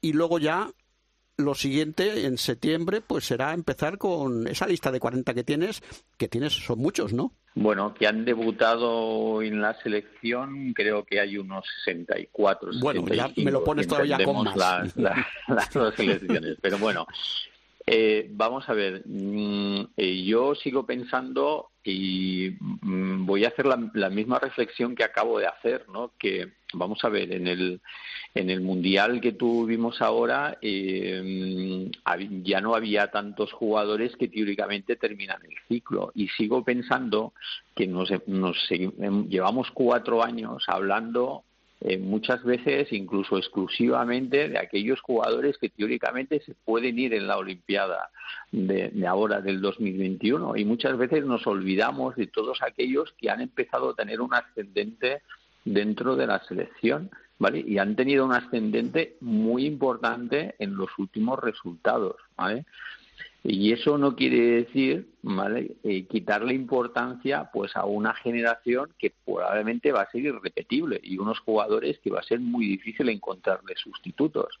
y luego ya lo siguiente en septiembre pues será empezar con esa lista de 40 que tienes, que tienes son muchos, ¿no? Bueno, que han debutado en la selección, creo que hay unos 64. Bueno, ya me lo pones todavía con más. Las, las, dos selecciones, pero bueno, eh, vamos a ver, mm, eh, yo sigo pensando y mm, voy a hacer la, misma reflexión que acabo de hacer, ¿no? Que vamos a ver en el en el mundial que tuvimos ahora eh, mm, ya no había tantos jugadores que teóricamente terminan el ciclo y sigo pensando que nos, nos llevamos cuatro años hablando eh, muchas veces incluso exclusivamente de aquellos jugadores que teóricamente se pueden ir en la Olimpiada de, ahora del 2021 y muchas veces nos olvidamos de todos aquellos que han empezado a tener un ascendente dentro de la selección ¿vale? y han tenido un ascendente muy importante en los últimos resultados ¿vale? Y eso no quiere decir ¿vale? Eh, quitarle importancia pues a una generación que probablemente va a ser irrepetible y unos jugadores que va a ser muy difícil encontrarle sustitutos.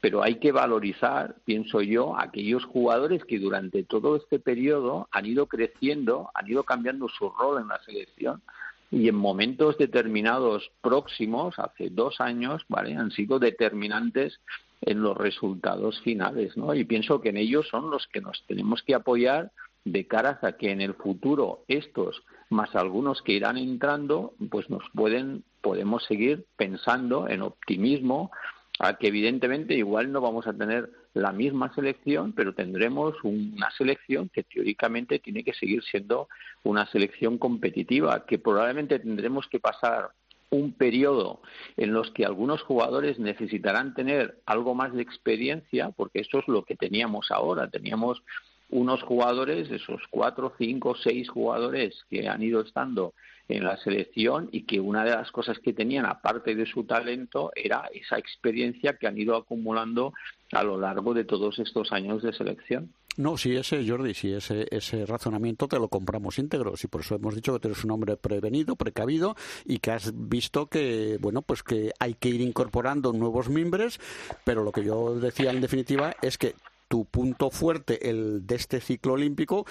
Pero hay que valorizar, pienso yo, aquellos jugadores que durante todo este periodo han ido creciendo, han ido cambiando su rol en la selección y en momentos determinados próximos, hace dos años, ¿vale? han sido determinantes en los resultados finales, ¿no? Y pienso que en ellos son los que nos tenemos que apoyar de cara a que en el futuro estos más algunos que irán entrando, pues nos pueden podemos seguir pensando en optimismo a que evidentemente igual no vamos a tener la misma selección, pero tendremos una selección que teóricamente tiene que seguir siendo una selección competitiva, que probablemente tendremos que pasar un periodo en los que algunos jugadores necesitarán tener algo más de experiencia, porque eso es lo que teníamos ahora. Teníamos unos jugadores, esos cuatro, cinco, seis jugadores que han ido estando en la selección y que una de las cosas que tenían, aparte de su talento, era esa experiencia que han ido acumulando a lo largo de todos estos años de selección. No, sí, ese, Jordi, sí, ese, ese razonamiento te lo compramos íntegro. Y por eso hemos dicho que tú eres un hombre prevenido, precavido y que has visto que, bueno, pues que hay que ir incorporando nuevos miembros, pero lo que yo decía en definitiva es que tu punto fuerte, el de este ciclo olímpico,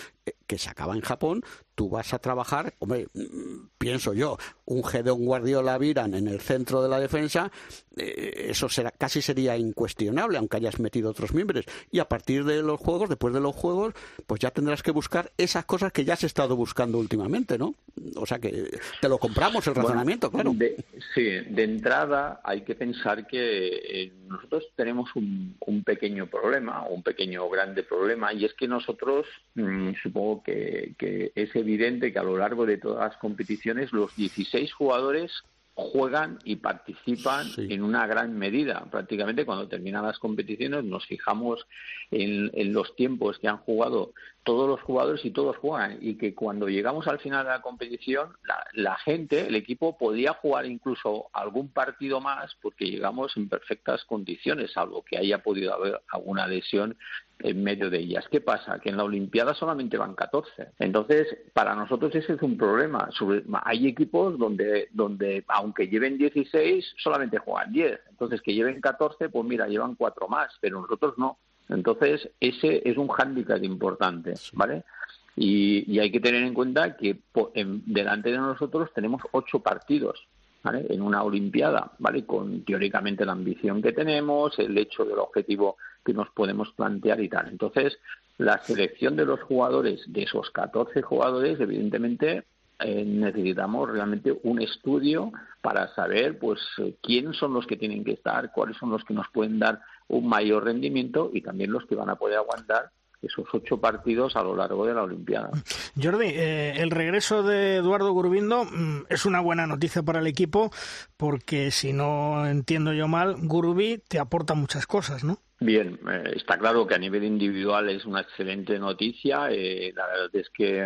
que se acaba en Japón, tú vas a trabajar, hombre, mm, pienso yo, un Gedeon Guardiola Viran en el centro de la defensa, eh, eso será, casi sería incuestionable, aunque hayas metido otros miembros. Y a partir de los juegos, después de los juegos, pues ya tendrás que buscar esas cosas que ya has estado buscando últimamente, ¿no? O sea que te lo compramos el razonamiento, claro. sí, de entrada hay que pensar que eh, nosotros tenemos un, pequeño problema, un pequeño grande problema, y es que nosotros, mm, supongo que, que ese evidente que a lo largo de todas las competiciones los 16 jugadores juegan y participan en una gran medida. Prácticamente cuando terminan las competiciones nos fijamos en, los tiempos que han jugado todos los jugadores y todos juegan. Y que cuando llegamos al final de la competición, la, gente, el equipo, podía jugar incluso algún partido más porque llegamos en perfectas condiciones, salvo que haya podido haber alguna lesión en medio de ellas. ¿Qué pasa? Que en la Olimpiada solamente van 14. Entonces, para nosotros ese es un problema. hay equipos donde, donde, aunque lleven 16, solamente juegan 10. Entonces, que lleven 14, pues mira, llevan cuatro más, pero nosotros no. Entonces, ese es un hándicap importante, ¿vale? Y, hay que tener en cuenta que delante de nosotros tenemos ocho partidos ¿vale? en una Olimpiada, ¿vale? Con teóricamente la ambición que tenemos, el hecho del objetivo que nos podemos plantear y tal. Entonces, la selección de los jugadores, de esos 14 jugadores, evidentemente eh, necesitamos realmente un estudio para saber pues quiénes son los que tienen que estar, cuáles son los que nos pueden dar un mayor rendimiento y también los que van a poder aguantar esos ocho partidos a lo largo de la Olimpiada. Jordi, eh, el regreso de Eduardo Gurbindo mm, es una buena noticia para el equipo porque si no entiendo yo mal, Gurbi te aporta muchas cosas, ¿no? Bien, eh, está claro que a nivel individual es una excelente noticia. Eh, la verdad es que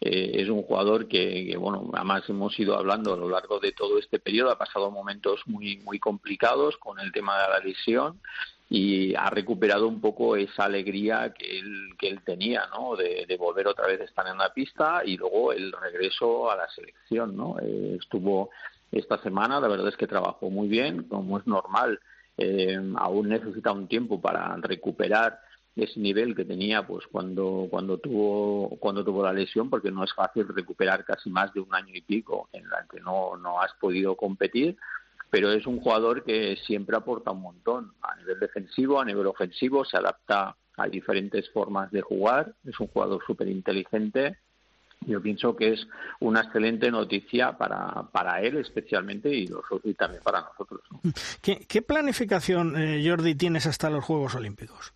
eh, es un jugador que, bueno, además hemos ido hablando a lo largo de todo este periodo. Ha pasado momentos muy, muy complicados con el tema de la lesión y ha recuperado un poco esa alegría que él, que él tenía, ¿no? De, volver otra vez a estar en la pista y luego el regreso a la selección, ¿no? estuvo esta semana, la verdad es que trabajó muy bien, como es normal eh, aún necesita un tiempo para recuperar ese nivel que tenía pues cuando cuando tuvo cuando tuvo la lesión porque no es fácil recuperar casi más de un año y pico en la que no no has podido competir pero es un jugador que siempre aporta un montón a nivel defensivo a nivel ofensivo se adapta a diferentes formas de jugar es un jugador súper inteligente yo pienso que es una excelente noticia para, para él especialmente y, los, y también para nosotros. ¿Qué, planificación, eh, Jordi, tienes hasta los Juegos Olímpicos?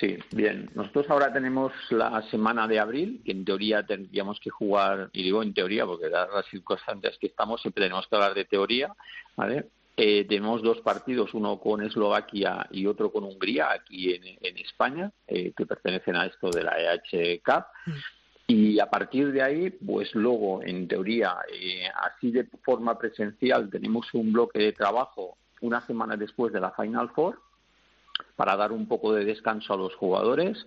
Sí, bien. Nosotros ahora tenemos la semana de abril, que en teoría tendríamos que jugar, y digo en teoría porque dadas las circunstancias que estamos, siempre tenemos que hablar de teoría, ¿vale? Eh, tenemos dos partidos, uno con Eslovaquia y otro con Hungría, aquí en, España, eh, que pertenecen a esto de la EH Cup. Mm. Y a partir de ahí, pues luego, en teoría, eh, así de forma presencial, tenemos un bloque de trabajo una semana después de la Final Four para dar un poco de descanso a los jugadores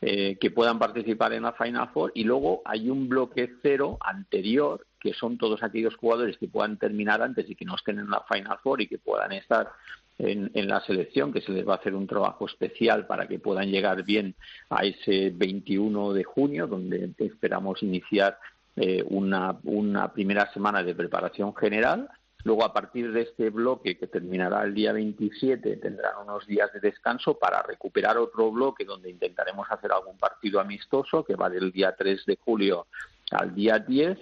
eh, que puedan participar en la Final Four. Y luego hay un bloque cero anterior que son todos aquellos jugadores que puedan terminar antes y que no estén en la Final Four y que puedan estar en, la selección, que se les va a hacer un trabajo especial para que puedan llegar bien a ese 21 de junio, donde esperamos iniciar eh, una, una primera semana de preparación general. Luego, a partir de este bloque que terminará el día 27, tendrán unos días de descanso para recuperar otro bloque donde intentaremos hacer algún partido amistoso que va del día 3 de julio al día 10.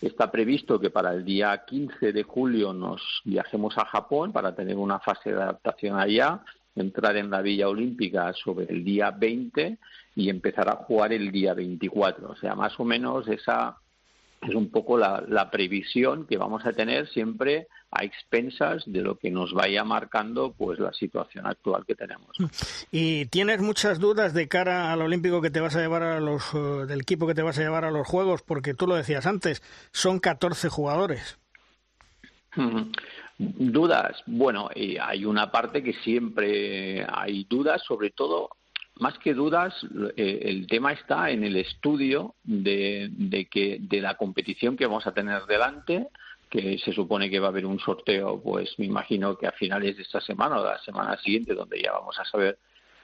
Está previsto que para el día 15 de julio nos viajemos a Japón para tener una fase de adaptación allá, entrar en la Villa Olímpica sobre el día 20 y empezar a jugar el día 24. O sea, más o menos esa es un poco la, previsión que vamos a tener siempre a expensas de lo que nos vaya marcando pues la situación actual que tenemos. Y tienes muchas dudas de cara al olímpico que te vas a llevar a los eh, del equipo que te vas a llevar a los juegos porque tú lo decías antes, son 14 jugadores. Dudas, bueno, hay una parte que siempre hay dudas, sobre todo más que dudas, eh, el tema está en el estudio de, de, que, de la competición que vamos a tener delante, que se supone que va a haber un sorteo, pues me imagino que a finales de esta semana o de la semana siguiente, donde ya vamos a saber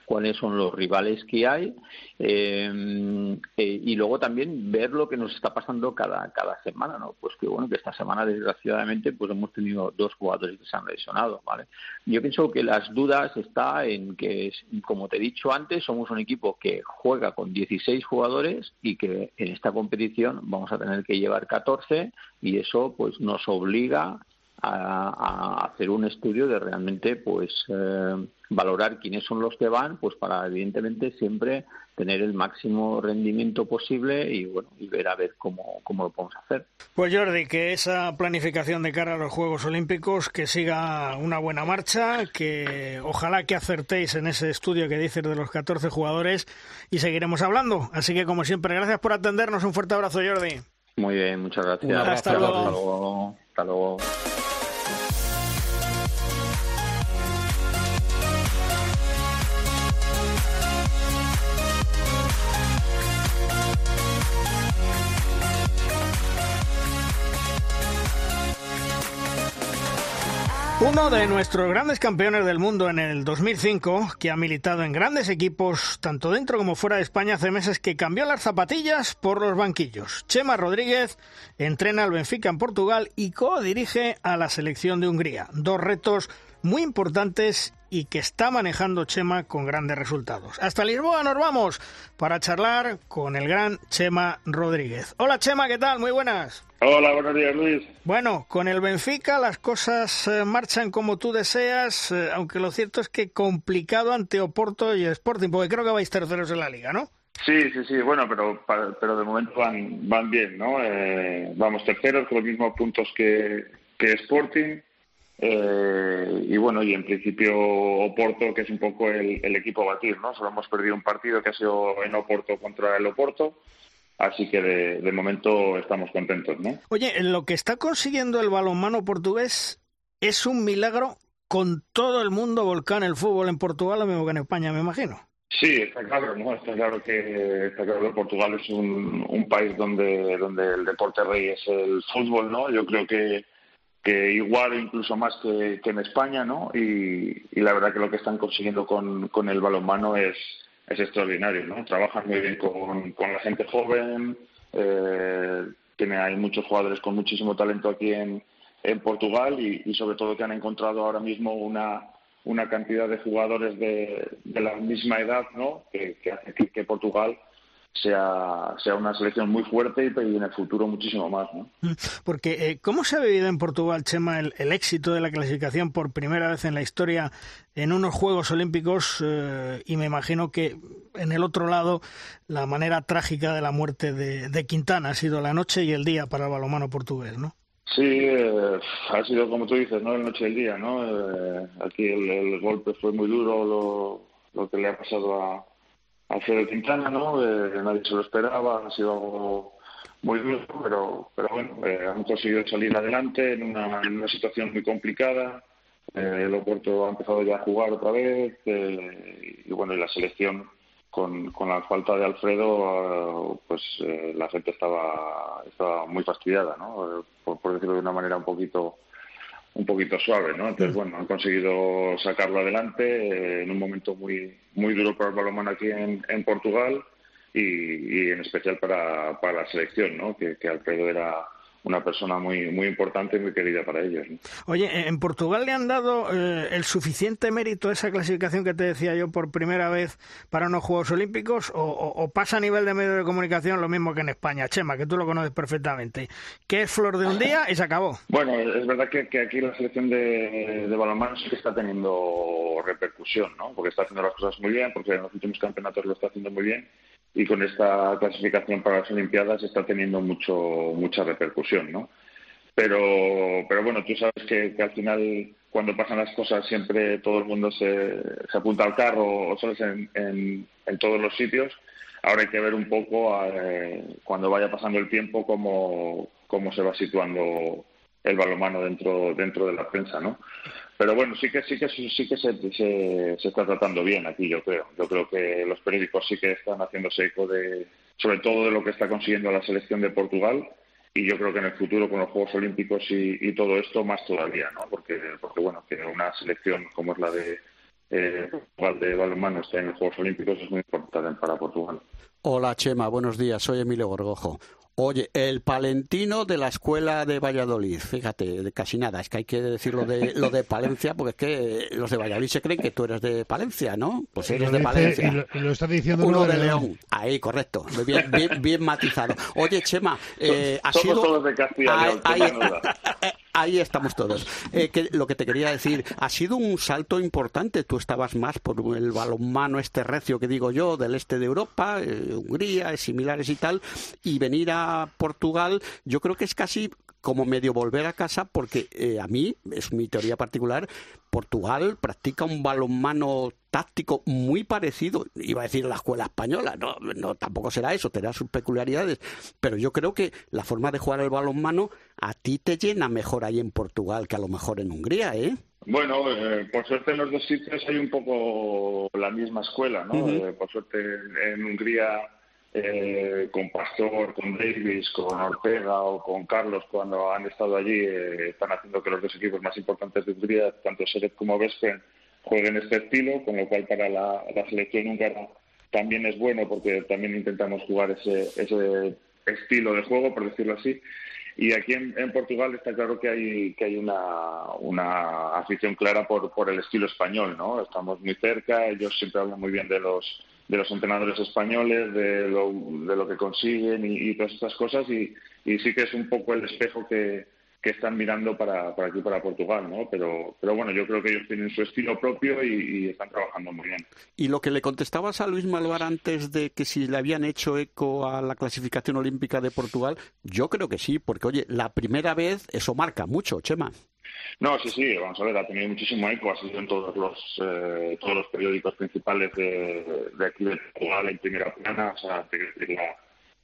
cuáles son los rivales que hay eh, eh, y luego también ver lo que nos está pasando cada, cada semana, ¿no? Pues que bueno, que esta semana desgraciadamente pues hemos tenido dos jugadores que se han lesionado, ¿vale? Yo pienso que las dudas está en que, como te he dicho antes, somos un equipo que juega con 16 jugadores y que en esta competición vamos a tener que llevar 14 y eso pues nos obliga a, hacer un estudio de realmente pues eh, valorar quiénes son los que van pues para evidentemente siempre tener el máximo rendimiento posible y bueno y ver a ver cómo, cómo lo podemos hacer. Pues Jordi, que esa planificación de cara a los Juegos Olímpicos que siga una buena marcha, que ojalá que acertéis en ese estudio que dices de los 14 jugadores y seguiremos hablando. Así que como siempre, gracias por atendernos. Un fuerte abrazo, Jordi. Muy bien, muchas gracias. Hasta, luego. Hasta luego. Uno de nuestros grandes campeones del mundo en el 2005, que ha militado en grandes equipos, tanto dentro como fuera de España, hace meses que cambió las zapatillas por los banquillos. Chema Rodríguez entrena al Benfica en Portugal y co-dirige a la selección de Hungría. Dos retos muy importantes y que está manejando Chema con grandes resultados. Hasta Lisboa nos vamos para charlar con el gran Chema Rodríguez. Hola Chema, ¿qué tal? Muy buenas. Hola, buenos días Luis. Bueno, con el Benfica las cosas eh, marchan como tú deseas, eh, aunque lo cierto es que complicado ante Oporto y Sporting, porque creo que vais terceros en la liga, ¿no? Sí, sí, sí, bueno, pero, pero de momento van, van bien, ¿no? Eh, vamos terceros con los mismos puntos que, que Sporting eh, y bueno, y en principio Oporto, que es un poco el, equipo a batir, ¿no? Solo hemos perdido un partido que ha sido en Oporto contra el Oporto. Así que de, momento estamos contentos, ¿no? Oye, lo que está consiguiendo el balonmano portugués es un milagro con todo el mundo volcán el fútbol en Portugal, lo mismo que en España, me imagino. Sí, está claro, ¿no? Está claro que, está claro que Portugal es un, un país donde, donde el deporte rey es el fútbol, ¿no? Yo creo que que igual incluso más que, en España, ¿no? Y, la verdad que lo que están consiguiendo con, con el balonmano es, es extraordinario, ¿no? Trabajan muy bien con, con la gente joven, eh, tiene, hay muchos jugadores con muchísimo talento aquí en, en Portugal y, sobre todo que han encontrado ahora mismo una, una cantidad de jugadores de, de la misma edad, ¿no? Que, que hace que Portugal sea, sea una selección muy fuerte y, en el futuro muchísimo más. ¿no? Porque, eh, ¿cómo se ha vivido en Portugal, Chema, el, éxito de la clasificación por primera vez en la historia en unos Juegos Olímpicos? Eh, y me imagino que en el otro lado, la manera trágica de la muerte de, Quintana ha sido la noche y el día para el balonmano portugués, ¿no? Sí, eh, ha sido como tú dices, ¿no? La noche y el día, ¿no? aquí el, golpe fue muy duro, lo, lo que le ha pasado a, Alfredo Quintana, ¿no? Eh, nadie se lo esperaba, ha sido algo muy duro, pero, pero bueno, eh, han conseguido salir adelante en una, situación muy complicada. Eh, el Oporto ha empezado ya a jugar otra vez eh, y bueno, y la selección con, la falta de Alfredo, pues la gente estaba, estaba muy fastidiada, ¿no? Por, por decirlo de una manera un poquito un poquito suave, ¿no? Entonces, bueno, han conseguido sacarlo adelante eh, en un momento muy muy duro para el balonmano aquí en, en Portugal y, y, en especial para, para la selección, ¿no? Que, que Alfredo era una persona muy muy importante y muy querida para ellos. Oye, ¿en Portugal le han dado eh, el suficiente mérito a esa clasificación que te decía yo por primera vez para unos Juegos Olímpicos o, pasa a nivel de medios de comunicación lo mismo que en España? Chema, que tú lo conoces perfectamente. ¿Qué es flor de un día y se acabó? Bueno, es verdad que, aquí la selección de, de balonmano sí que está teniendo repercusión, ¿no? Porque está haciendo las cosas muy bien, porque en los últimos campeonatos lo está haciendo muy bien y con esta clasificación para las Olimpiadas está teniendo mucho mucha repercusión, ¿no? Pero, pero bueno, tú sabes que, al final cuando pasan las cosas siempre todo el mundo se, se apunta al carro o solo en, en, todos los sitios. Ahora hay que ver un poco eh, cuando vaya pasando el tiempo cómo, cómo se va situando el balomano dentro dentro de la prensa, ¿no? Pero bueno, sí que sí que sí que se, se, está tratando bien aquí, yo creo. Yo creo que los periódicos sí que están haciéndose eco de, sobre todo de lo que está consiguiendo la selección de Portugal. Y yo creo que en el futuro con los Juegos Olímpicos y, todo esto más todavía, ¿no? Porque, porque bueno, que una selección como es la de eh, de balonmano esté en los Juegos Olímpicos es muy importante para Portugal. Hola Chema, buenos días. Soy Emilio Gorgojo. Oye, el palentino de la escuela de Valladolid, fíjate, de casi nada, es que hay que decir lo de, lo de Palencia, porque es que los de Valladolid se creen que tú eres de Palencia, ¿no? Pues eres de Palencia. Y lo, está diciendo uno de León. Ahí, correcto, bien, bien, bien matizado. Oye, Chema, eh, ha sido... todos de Castilla, ahí estamos todos. Eh, lo que te quería decir, ha sido un salto importante. Tú estabas más por el balonmano este recio que digo yo, del este de Europa, eh, Hungría, similares y tal, y venir a Portugal, yo creo que es casi como medio volver a casa porque eh, a mí, es mi teoría particular, Portugal practica un balonmano táctico muy parecido, iba a decir la escuela española, no, no tampoco será eso, tendrá sus peculiaridades, pero yo creo que la forma de jugar el balonmano a ti te llena mejor ahí en Portugal que a lo mejor en Hungría, ¿eh? Bueno, eh, por suerte en los dos sitios hay un poco la misma escuela, ¿no? Eh, por suerte en Hungría eh, con Pastor, con Davis, con Ortega o con Carlos cuando han estado allí, eh, están haciendo que los dos equipos más importantes de Hungría, tanto Seret como Vespen, jueguen este estilo, con lo cual para la, selección húngara también es bueno porque también intentamos jugar ese, ese estilo de juego, por decirlo así. Y aquí en, Portugal está claro que hay, que una afición clara por, por el estilo español, ¿no? Estamos muy cerca, ellos siempre hablan muy bien de los de los entrenadores españoles, de lo, de lo que consiguen y, todas estas cosas y, y, sí que es un poco el espejo que, que están mirando para, para aquí, para Portugal, ¿no? Pero, pero bueno, yo creo que ellos tienen su estilo propio y, están trabajando muy bien. Y lo que le contestabas a Luis Malvar antes de que si le habían hecho eco a la clasificación olímpica de Portugal, yo creo que sí, porque oye, la primera vez eso marca mucho, Chema. No, sí, sí, vamos a ver, ha tenido muchísimo eco, ha sido en todos los, eh, todos los periódicos principales de, de aquí de Portugal en primera plana, o sea,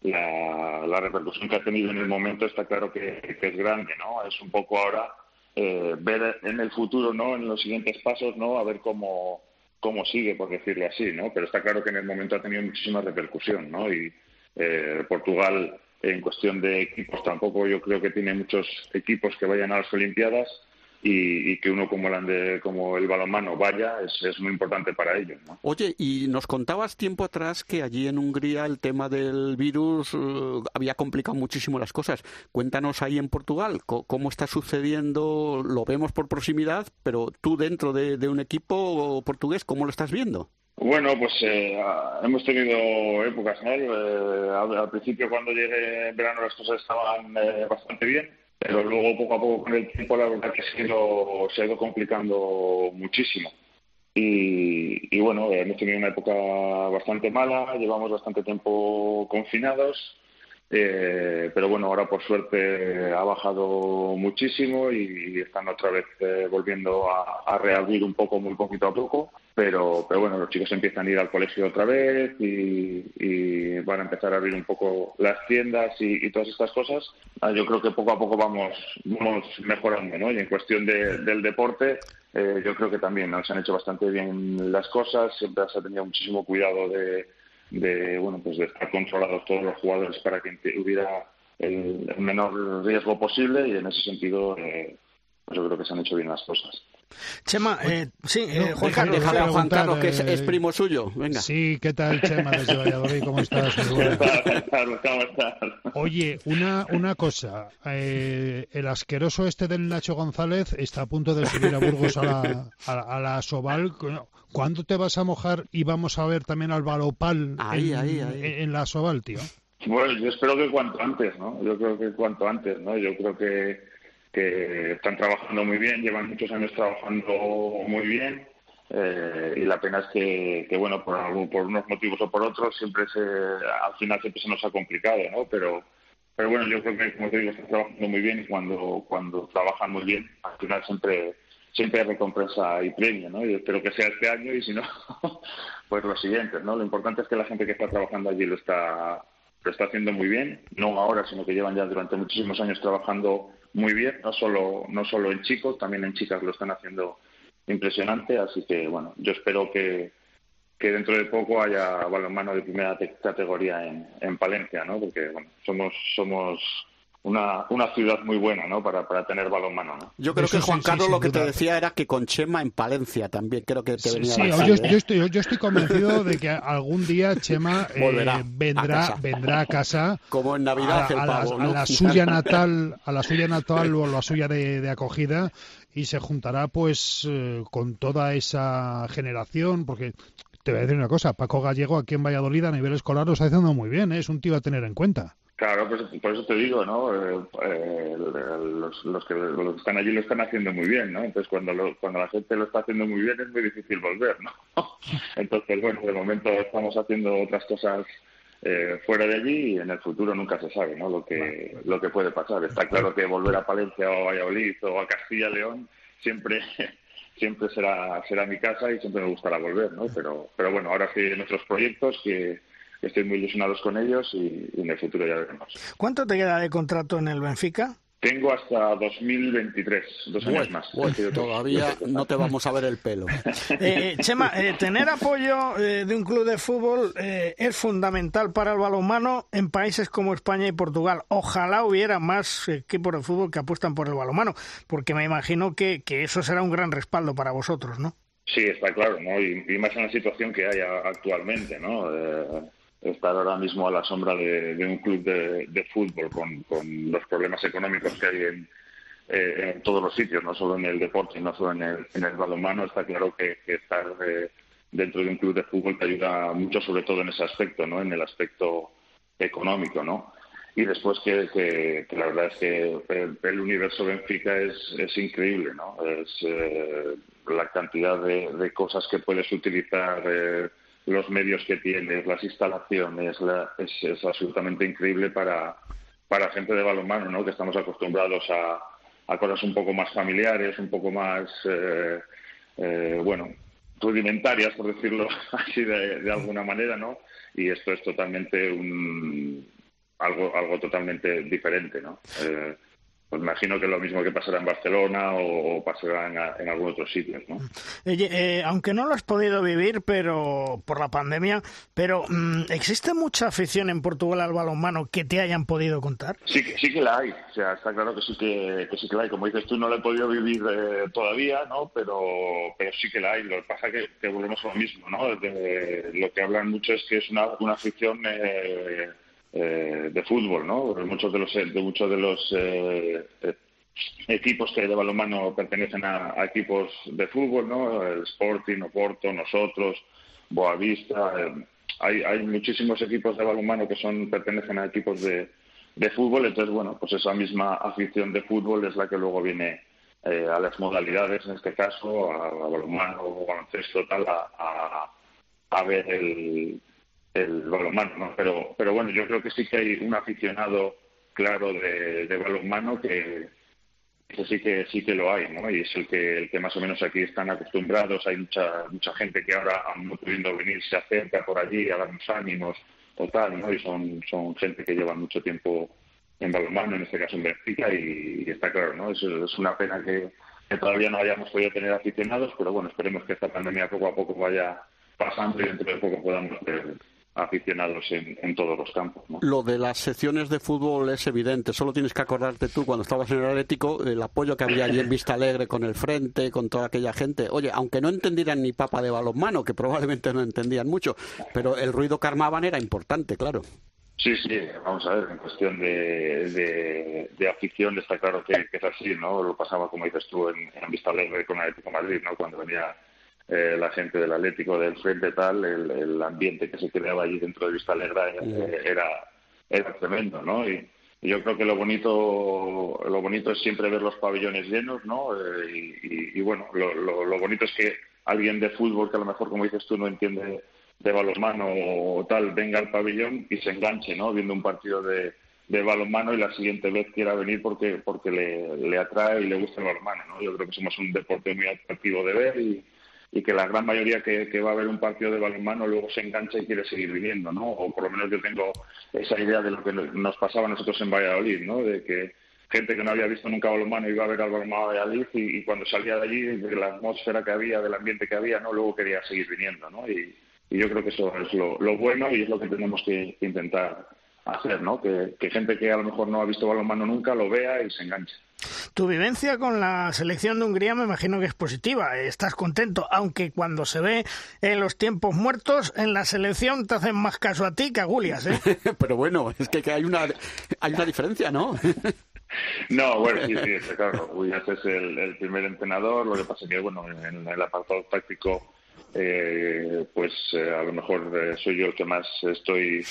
la, la, repercusión que ha tenido en el momento está claro que, es grande, ¿no? Es un poco ahora eh, ver en el futuro, ¿no? En los siguientes pasos, ¿no? A ver cómo, cómo sigue, por decirlo así, ¿no? Pero está claro que en el momento ha tenido muchísima repercusión, ¿no? Y eh, Portugal en cuestión de equipos tampoco yo creo que tiene muchos equipos que vayan a las Olimpiadas y, que uno como el, como el balonmano vaya es, muy importante para ellos. Oye, y nos contabas tiempo atrás que allí en Hungría el tema del virus eh, había complicado muchísimo las cosas. Cuéntanos ahí en Portugal cómo está sucediendo, lo vemos por proximidad, pero tú dentro de, de un equipo portugués, ¿cómo lo estás viendo? Bueno, pues eh, hemos tenido épocas, ¿no? Eh, al, principio cuando llegué en verano las cosas estaban eh, bastante bien, pero luego poco a poco con el tiempo la verdad que se ha ido, se ha ido complicando muchísimo. Y, y, bueno, hemos tenido una época bastante mala, llevamos bastante tiempo confinados, eh, pero bueno, ahora por suerte ha bajado muchísimo y, están otra vez eh, volviendo a, reabrir un poco, muy poquito a poco. Pero, pero bueno, los chicos empiezan a ir al colegio otra vez y, van a empezar a abrir un poco las tiendas y, todas estas cosas. Ah, yo creo que poco a poco vamos, vamos mejorando, ¿no? Y en cuestión del deporte, eh, yo creo que también nos han hecho bastante bien las cosas. Siempre se ha tenido muchísimo cuidado de de bueno pues de estar controlados todos los jugadores para que hubiera el, menor riesgo posible y en ese sentido eh, pues yo creo que se han hecho bien las cosas. Chema, eh, sí, eh, Juan Carlos, déjale a Juan Carlos que es, primo suyo. Venga. Sí, ¿qué tal, Chema, desde Valladolid? ¿Cómo estás? ¿Cómo estás? Oye, una, una cosa. el asqueroso este del Nacho González está a punto de subir a Burgos a la, a, la Soval. ¿Cuándo te vas a mojar y vamos a ver también al Balopal en, la Soval, tío? Bueno, yo espero que cuanto antes, ¿no? Yo creo que cuanto antes, ¿no? Yo creo que, que están trabajando muy bien, llevan muchos años trabajando muy bien. Eh, y la pena es que, que bueno, por, por unos motivos o por otros, siempre se, al final siempre se nos ha complicado, ¿no? Pero, pero bueno, yo creo que, como te digo, están trabajando muy bien y cuando, cuando trabajan muy bien, al final siempre siempre hay recompensa y premio, ¿no? Y espero que sea este año y si no, pues los siguientes, ¿no? Lo importante es que la gente que está trabajando allí lo está, lo está haciendo muy bien, no ahora, sino que llevan ya durante muchísimos años trabajando muy bien, no solo, no solo en chicos, también en chicas lo están haciendo impresionante, así que bueno, yo espero que, que dentro de poco haya balonmano de primera categoría en, en Palencia, ¿no? Porque bueno, somos, somos una, una ciudad muy buena ¿no? para, para tener balonmano. ¿no? Yo creo que Juan Carlos lo que te decía era que con Chema en Palencia también creo que te venía Sí, yo, yo, estoy, yo estoy convencido de que algún día Chema eh, vendrá, a vendrá a casa como en Navidad a, la, suya natal a la suya natal o a la suya de, acogida y se juntará pues eh, con toda esa generación porque te voy a decir una cosa, Paco Gallego aquí en Valladolid a nivel escolar lo está haciendo muy bien, ¿eh? es un tío a tener en cuenta. Claro, pues, por eso te digo, ¿no? Eh, eh, los, los, que, los, que, están allí lo están haciendo muy bien, ¿no? Entonces, cuando, cuando la gente lo está haciendo muy bien, es muy difícil volver, ¿no? Entonces, bueno, de momento estamos haciendo otras cosas eh, fuera de allí y en el futuro nunca se sabe, ¿no? Lo que, lo que puede pasar. Está claro que volver a Palencia o a Valladolid o a Castilla-León siempre siempre será será mi casa y siempre me gustará volver, ¿no? Pero, pero bueno, ahora sí, nuestros proyectos que estoy muy ilusionados con ellos y, en el futuro ya veremos. ¿Cuánto te queda de contrato en el Benfica? Tengo hasta 2023, dos años más. todavía no te vamos a ver el pelo. Eh, Chema, eh, tener apoyo eh, de un club de fútbol es fundamental para el balonmano en países como España y Portugal. Ojalá hubiera más equipos de fútbol que apuestan por el balonmano, porque me imagino que, que eso será un gran respaldo para vosotros, ¿no? Sí, está claro, ¿no? Y, y más en la situación que hay actualmente, ¿no? Estar ahora mismo a la sombra de, un club de, fútbol con, los problemas económicos que hay eh, en, todos los sitios, no solo en el deporte no solo en el, en el balonmano, está claro que, estar eh, dentro de un club de fútbol te ayuda mucho, sobre todo en ese aspecto, ¿no? En el aspecto económico, ¿no? Y después que, la verdad es que el, universo Benfica es, es increíble, ¿no? Es eh, la cantidad de, cosas que puedes utilizar los medios que tienes, las instalaciones, es, absolutamente increíble para, para gente de balonmano, ¿no? Que estamos acostumbrados a, cosas un poco más familiares, un poco más, eh, eh, bueno, rudimentarias, por decirlo así de, alguna manera, ¿no? Y esto es totalmente un, algo, algo totalmente diferente, ¿no? Eh, pues imagino que es lo mismo que pasará en Barcelona o, pasará en, algún otro sitio. ¿no? Eh, aunque no lo has podido vivir pero por la pandemia, pero mm, ¿existe mucha afición en Portugal al balonmano que te hayan podido contar? Sí, sí que la hay, o sea, está claro que sí que, sí que la hay. Como dices tú, no la he podido vivir eh, todavía, ¿no? Pero, pero sí que la hay. Lo que pasa es que, volvemos a lo mismo, ¿no? lo que hablan mucho es que es una, una afición... Eh, eh, de fútbol, ¿no? Muchos de los, de muchos de los eh, eh, equipos que de balonmano pertenecen a, equipos de fútbol, ¿no? El Sporting, Oporto, nosotros, Boavista. hay, hay muchísimos equipos de balonmano que son pertenecen a equipos de, de fútbol, entonces, bueno, pues esa misma afición de fútbol es la que luego viene a las modalidades, en este caso, a, balonmano o baloncesto, tal, a, a ver el, el balonmano, ¿no? Pero, pero bueno, yo creo que sí que hay un aficionado claro de, de balonmano que, sí que sí que lo hay, ¿no? Y es el que el que más o menos aquí están acostumbrados. Hay mucha mucha gente que ahora, no pudiendo venir, se acerca por allí a darnos ánimos, total, ¿no? Y son son gente que lleva mucho tiempo en balonmano, en este caso en Benfica, y, está claro, ¿no? Es, es una pena que, que, todavía no hayamos podido tener aficionados, pero bueno, esperemos que esta pandemia poco a poco vaya pasando y dentro de poco podamos tener aficionados en, todos los campos. Lo de las secciones de fútbol es evidente, solo tienes que acordarte tú cuando estabas en el Atlético el apoyo que había allí en Vista Alegre con el frente, con toda aquella gente. Oye, aunque no entendieran ni papa de balonmano, que probablemente no entendían mucho, pero el ruido que armaban era importante, claro. Sí, sí, vamos a ver, en cuestión de, de, afición está claro que, es así, ¿no? Lo pasaba, como dices tú, en, en Vista Alegre con el Atlético Madrid, ¿no? Cuando venía eh, la gente del Atlético del Frente tal, el, ambiente que se creaba allí dentro de Vista Alegre eh, era, era tremendo, ¿no? Y, yo creo que lo bonito lo bonito es siempre ver los pabellones llenos, ¿no? Eh, y, bueno, lo, lo, bonito es que alguien de fútbol que a lo mejor, como dices tú, no entiende de balonmano o tal, venga al pabellón y se enganche, ¿no? Viendo un partido de, de balonmano y la siguiente vez quiera venir porque porque le, le atrae y le gusta el balonmano, ¿no? Yo creo que somos un deporte muy atractivo de ver y, y que la gran mayoría que, va a ver un partido de balonmano luego se engancha y quiere seguir viniendo, ¿no? O por lo menos yo tengo esa idea de lo que nos pasaba a nosotros en Valladolid, ¿no? De que gente que no había visto nunca balonmano iba a ver al balonmano de Valladolid y, cuando salía de allí, de la atmósfera que había, del ambiente que había, ¿no? Luego quería seguir viniendo, ¿no? Y, yo creo que eso es lo, bueno y es lo que tenemos que, intentar hacer, ¿no? Que, que gente que a lo mejor no ha visto balonmano nunca lo vea y se enganche. Tu vivencia con la selección de Hungría me imagino que es positiva. Estás contento, aunque cuando se ve en los tiempos muertos, en la selección te hacen más caso a ti que a Gulias, ¿eh? Pero bueno, es que hay una, hay una diferencia, ¿no? No, bueno, sí, sí, claro. Gulias es el, primer entrenador. Lo que pasa es que, bueno, en el apartado táctico, eh, pues eh, a lo mejor eh, soy yo el que más estoy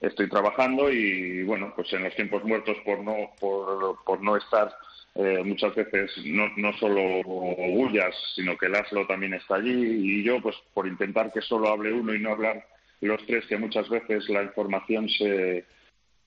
estoy trabajando y bueno, pues en los tiempos muertos por no, por, por no estar eh, muchas veces no, no solo Gullas, sino que Laszlo también está allí y yo pues por intentar que solo hable uno y no hablar los tres, que muchas veces la información se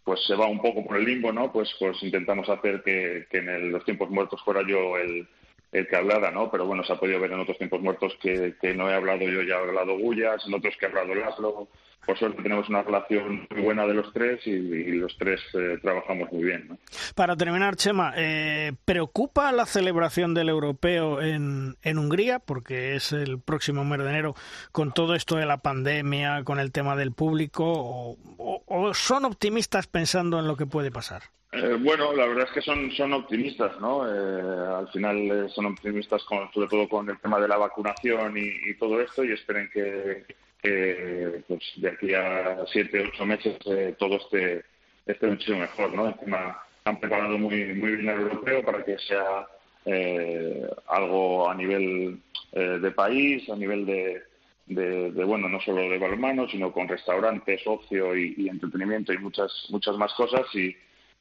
pues se va un poco por el limbo, ¿no? Pues pues intentamos hacer que, que en los tiempos muertos fuera yo el, el que hablara, ¿no? Pero bueno, se ha podido ver en otros tiempos muertos que, que no he hablado yo, ya he hablado Gullas, en otros que ha hablado Laszlo, por suerte tenemos una relación muy buena de los tres y, los tres eh, trabajamos muy bien. Para terminar, Chema, eh, ¿preocupa la celebración del europeo en, en Hungría? Porque es el próximo mes de enero, con todo esto de la pandemia, con el tema del público, o, son optimistas pensando en lo que puede pasar? Eh, bueno, la verdad es que son, son optimistas, ¿no? al final son optimistas con, sobre todo con el tema de la vacunación y, y todo esto y esperen que, que pues, de aquí a siete, ocho meses eh, todo esté, esté mucho mejor, ¿no? Encima han preparado muy, muy bien el europeo para que sea eh, algo a nivel eh, de país, a nivel de, de, bueno, no solo de balonmano, sino con restaurantes, ocio y, entretenimiento y muchas, muchas más cosas y,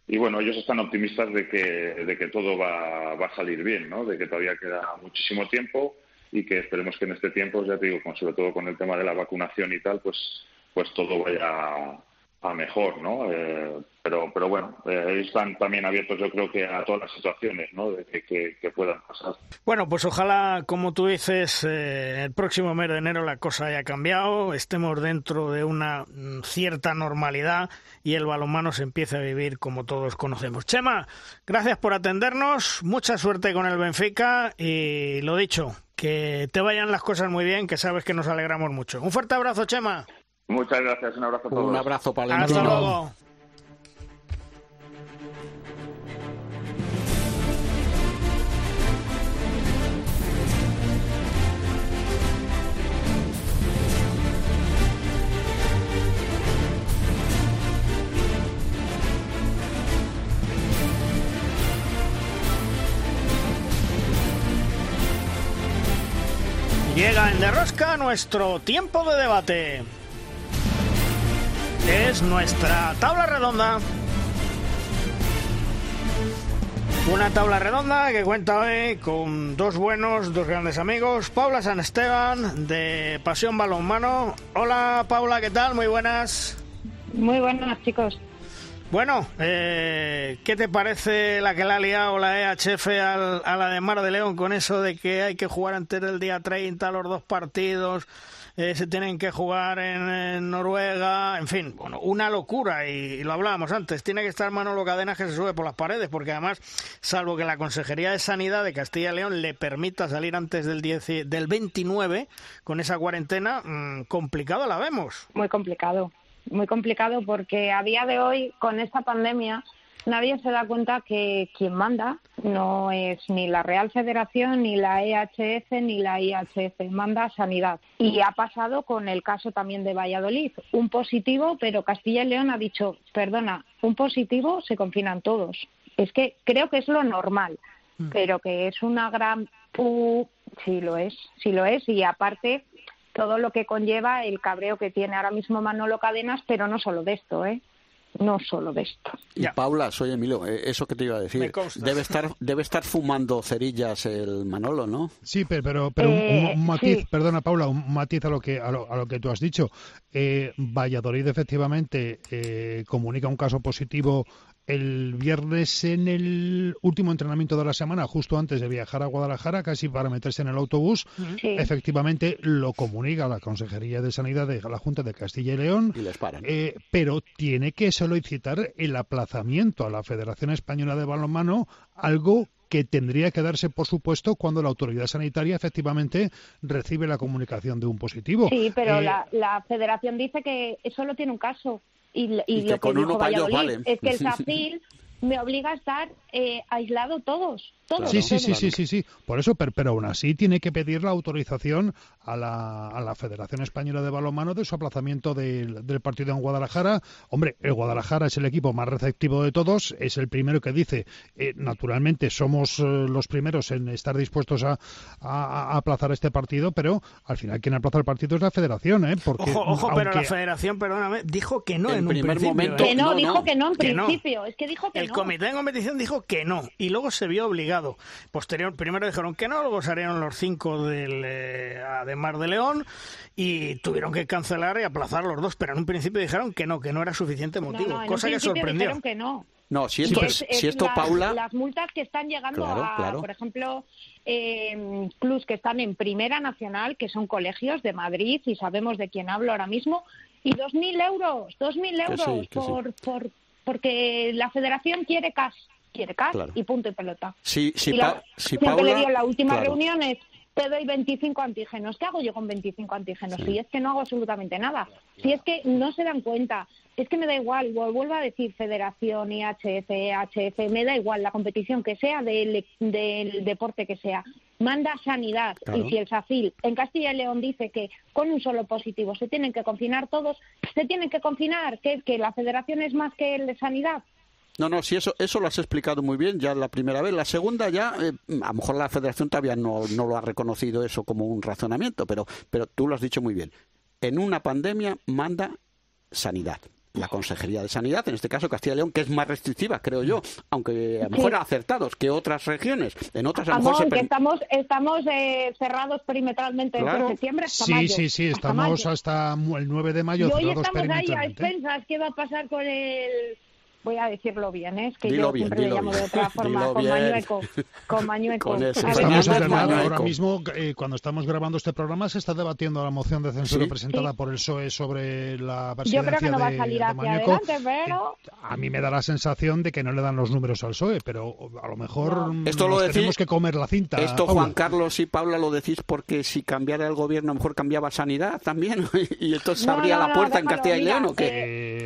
y bueno, ellos están optimistas de que, de que todo va, va a salir bien, ¿no? De que todavía queda muchísimo tiempo y que esperemos que en este tiempo, ya te digo, sobre todo con el tema de la vacunación y tal, pues, pues todo vaya a, mejor, ¿no? Eh, pero, pero bueno, eh, están también abiertos, yo creo que a todas las situaciones, ¿no? De que, que, puedan pasar. Bueno, pues ojalá, como tú dices, eh, el próximo mes de enero la cosa haya cambiado, estemos dentro de una mm, cierta normalidad y el balonmano se empiece a vivir como todos conocemos. Chema, gracias por atendernos, mucha suerte con el Benfica y lo dicho, que te vayan las cosas muy bien, que sabes que nos alegramos mucho. Un fuerte abrazo, Chema. Muchas gracias, un abrazo a todos. Un abrazo para Hasta luego. Llega en Derrosca nuestro tiempo de debate. Es nuestra tabla redonda. Una tabla redonda que cuenta hoy con dos buenos, dos grandes amigos. Paula San Esteban, de Pasión Balonmano. Hola Paula, ¿qué tal? Muy buenas. Muy buenas, chicos. Bueno, eh, ¿qué te parece la que la ha liado la EHF a la de Mar de León con eso de que hay que jugar antes del día 30 los dos partidos? Eh, se tienen que jugar en, Noruega, en fin, bueno, una locura y, lo hablábamos antes, tiene que estar Manolo Cadenas que se sube por las paredes porque además, salvo que la Consejería de Sanidad de Castilla y León le permita salir antes del, 10, del 29 con esa cuarentena, mmm, complicado la vemos. Muy complicado, muy complicado porque a día de hoy, con esta pandemia, nadie se da cuenta que quien manda no es ni la Real Federación, ni la EHF, ni la IHF, manda Sanidad. Y ha pasado con el caso también de Valladolid, un positivo, pero Castilla y León ha dicho, perdona, un positivo se confinan todos. Es que creo que es lo normal, mm. pero que es una gran... sí lo es, sí lo es, y aparte todo lo que conlleva el cabreo que tiene ahora mismo Manolo Cadenas, pero no solo de esto, ¿eh? no solo de esto. Y Paula, soy Emilio, eh, eso que te iba a decir, debe estar debe estar fumando cerillas el Manolo, ¿no? Sí, pero pero, un, eh, matiz, perdona Paula, un matiz a lo que a lo, que tú has dicho. Eh, Valladolid efectivamente comunica un caso positivo el viernes en el último entrenamiento de la semana, justo antes de viajar a Guadalajara, casi para meterse en el autobús, efectivamente lo comunica la Consejería de Sanidad de la Junta de Castilla y León. Y les paran. Eh, pero tiene que solicitar el aplazamiento a la Federación Española de Balonmano, algo que tendría que darse, por supuesto, cuando la autoridad sanitaria efectivamente recibe la comunicación de un positivo. Sí, pero eh, la, la federación dice que solo tiene un caso y, lo que, dijo Valladolid es que el SACIL me obliga a estar eh, aislado todos. Sí, sí, sí, sí, sí, sí, Por eso, pero, pero, aún así tiene que pedir la autorización a la, a la Federación Española de Balonmano de su aplazamiento del, del, partido en Guadalajara. Hombre, el Guadalajara es el equipo más receptivo de todos, es el primero que dice, eh, naturalmente somos eh, los primeros en estar dispuestos a, a, a, aplazar este partido, pero al final quien aplaza el partido es la Federación, ¿eh? Porque, ojo, ojo pero la Federación, perdóname, dijo que no en, un primer principio. Momento, que no, no, dijo que no en que principio, no. es que dijo que el no. comité de competición dijo que no y luego se vio obligado Posterior, primero dijeron que no, luego salieron los cinco del, eh, de Mar de León y tuvieron que cancelar y aplazar los dos, pero en un principio dijeron que no, que no era suficiente motivo, no, no, cosa que sorprendió. Dijeron que no. No, si esto, es, si esto las, Paula... Las multas que están llegando claro, a, claro. por ejemplo, eh, clubs que están en Primera Nacional, que son colegios de Madrid, y sabemos de quién hablo ahora mismo, y 2.000 euros, 2.000 euros sí, por, sí. por, porque la federación quiere cash, quiere cash Claro. y punto y pelota. Si, si, y la, Pa- si lo que Paula... le dio la última claro. reunión es te doy 25 antígenos. ¿Qué hago yo con 25 antígenos? Sí. Si es que no hago absolutamente nada. Si es que no se dan cuenta. Es que me da igual, vu- vuelvo a decir federación, IHF, EHF, me da igual la competición que sea, del, del deporte que sea. Manda sanidad. Claro. Y si el SACIL en Castilla y León dice que con un solo positivo se tienen que confinar todos, se tienen que confinar. que que la federación es más que el de sanidad? No, no, sí, eso, eso lo has explicado muy bien ya la primera vez. La segunda ya, eh, a lo mejor la federación todavía no, no lo ha reconocido eso como un razonamiento, pero, pero tú lo has dicho muy bien. En una pandemia manda sanidad. La Consejería de Sanidad, en este caso Castilla y León, que es más restrictiva, creo yo, aunque a lo mejor Sí. acertados que otras regiones. En otras a lo mejor Amor, se que per- estamos, estamos eh, cerrados perimetralmente Claro. desde septiembre hasta Sí, mayo. sí, sí, hasta estamos mayo. hasta el 9 de mayo Y hoy estamos ahí a expensas. ¿Qué va a pasar con el...? Voy a decirlo bien, ¿eh? es que Dilo yo bien, siempre le llamo bien. de otra forma, Dilo con bien. Mañueco. Con Mañueco. Con ese. Estamos. Ahora mismo, eh, cuando estamos grabando este programa, se está debatiendo la moción de censura Sí. presentada Sí. por el PSOE sobre la Yo presidencia creo que no va a de, salir de hacia Mañueco. adelante, pero... A mí me da la sensación de que no le dan los números al PSOE, pero a lo mejor No. Esto lo decís- tenemos que comer la cinta. Esto, Paula. Juan Carlos y Paula, lo decís porque si cambiara el gobierno, a lo mejor cambiaba sanidad también, y entonces No, abría no, la no, puerta en Castilla y León, ¿o qué?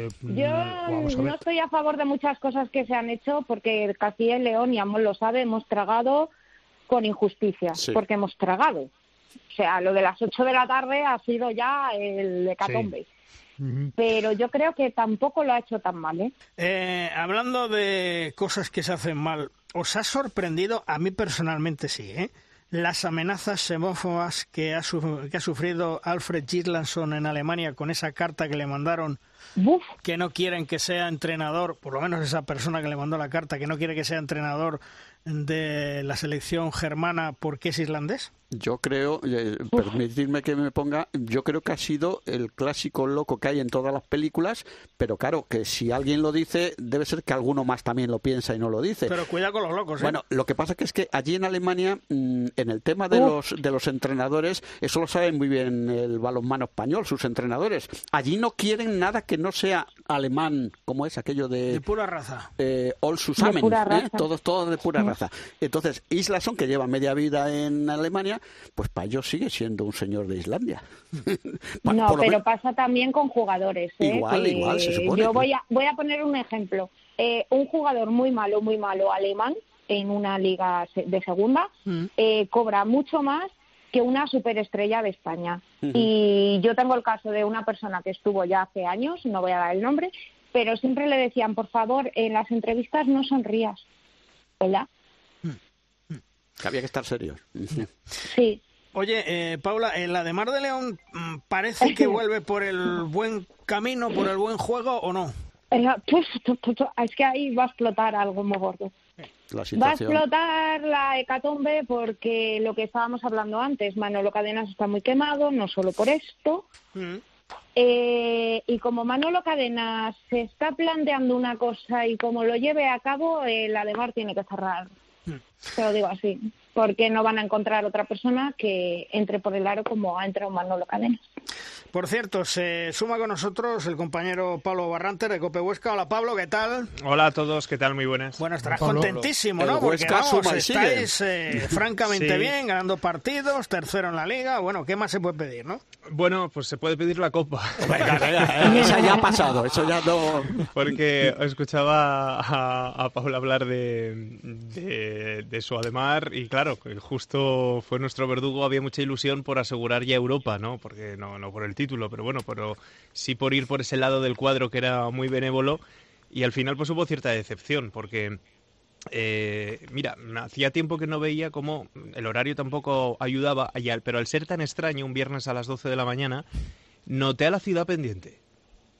Eh, mm, Yo vamos a ver. no estoy a favor de muchas cosas que se han hecho porque Castilla y León, y Amón lo sabe, hemos tragado con injusticia, Sí. porque hemos tragado. O sea, lo de las 8 de la tarde ha sido ya el hecatombe. Pero yo creo que tampoco lo ha hecho tan mal, ¿eh? Eh, hablando de cosas que se hacen mal, ¿os ha sorprendido? A mí personalmente sí, ¿eh? Las amenazas xenófobas que ha, que ha sufrido Alfred Gislason en Alemania con esa carta que le mandaron que no quieren que sea entrenador, por lo menos esa persona que le mandó la carta, que no quiere que sea entrenador de la selección germana porque es irlandés. Yo creo, eh, permitidme que me ponga, yo creo que ha sido el clásico loco que hay en todas las películas, pero claro, que si alguien lo dice, debe ser que alguno más también lo piensa y no lo dice. Pero cuidado con los locos, ¿eh? Bueno, lo que pasa que es que allí en Alemania, mm, en el tema de los de los entrenadores, eso lo saben muy bien el balonmano español, sus entrenadores. Allí no quieren nada que no sea alemán, como es aquello de de pura raza. eh, all zusammen, pura ¿eh? raza. todos todos de pura raza. Entonces, Islason, que lleva media vida en Alemania, pues para ellos sigue siendo un señor de Islandia. No, pero pasa también con jugadores. ¿eh? Igual, Que igual, se supone, Yo voy a, voy a poner un ejemplo. Eh, un jugador muy malo, muy malo alemán en una liga de segunda Mm. eh, cobra mucho más que una superestrella de España. Y yo tengo el caso de una persona que estuvo ya hace años, no voy a dar el nombre, pero siempre le decían, por favor, en las entrevistas no sonrías. ¿Verdad? Que había que estar serios. Sí. Oye, eh, Paula, eh, la de Mar de León mm, parece que vuelve por el buen camino, por el buen juego o no. Eh, Es que ahí va a explotar algo muy gordo. La Va a explotar la hecatombe porque lo que estábamos hablando antes, Manolo Cadenas está muy quemado, no solo por esto. Mm. Eh, y como Manolo Cadenas se está planteando una cosa y como lo lleve a cabo, eh, la de Mar tiene que cerrar. Te lo digo así, porque no van a encontrar otra persona que entre por el aro como ha entrado Manolo Cadenas. Por cierto, se suma con nosotros el compañero Pablo Barrantes de Cope Huesca. Hola Pablo, ¿qué tal? Hola a todos, ¿qué tal? Muy buenas. Bueno, estarás contentísimo, ¿no? Porque vamos, estáis eh, francamente bien, ganando partidos, tercero en la liga. Bueno, ¿qué más se puede pedir, no? Bueno, pues se puede pedir la copa. Eso ya ha pasado, eso ya no... Porque escuchaba a, a Pablo hablar de, de, de su Ademar y claro, justo fue nuestro verdugo, había mucha ilusión por asegurar ya Europa, ¿no? Porque no, no por el título, pero bueno, pero sí por ir por ese lado del cuadro que era muy benévolo y al final pues hubo cierta decepción porque eh, mira, hacía tiempo que no veía cómo el horario tampoco ayudaba, pero al ser tan extraño, un viernes a las 12 de la mañana, noté a la ciudad pendiente.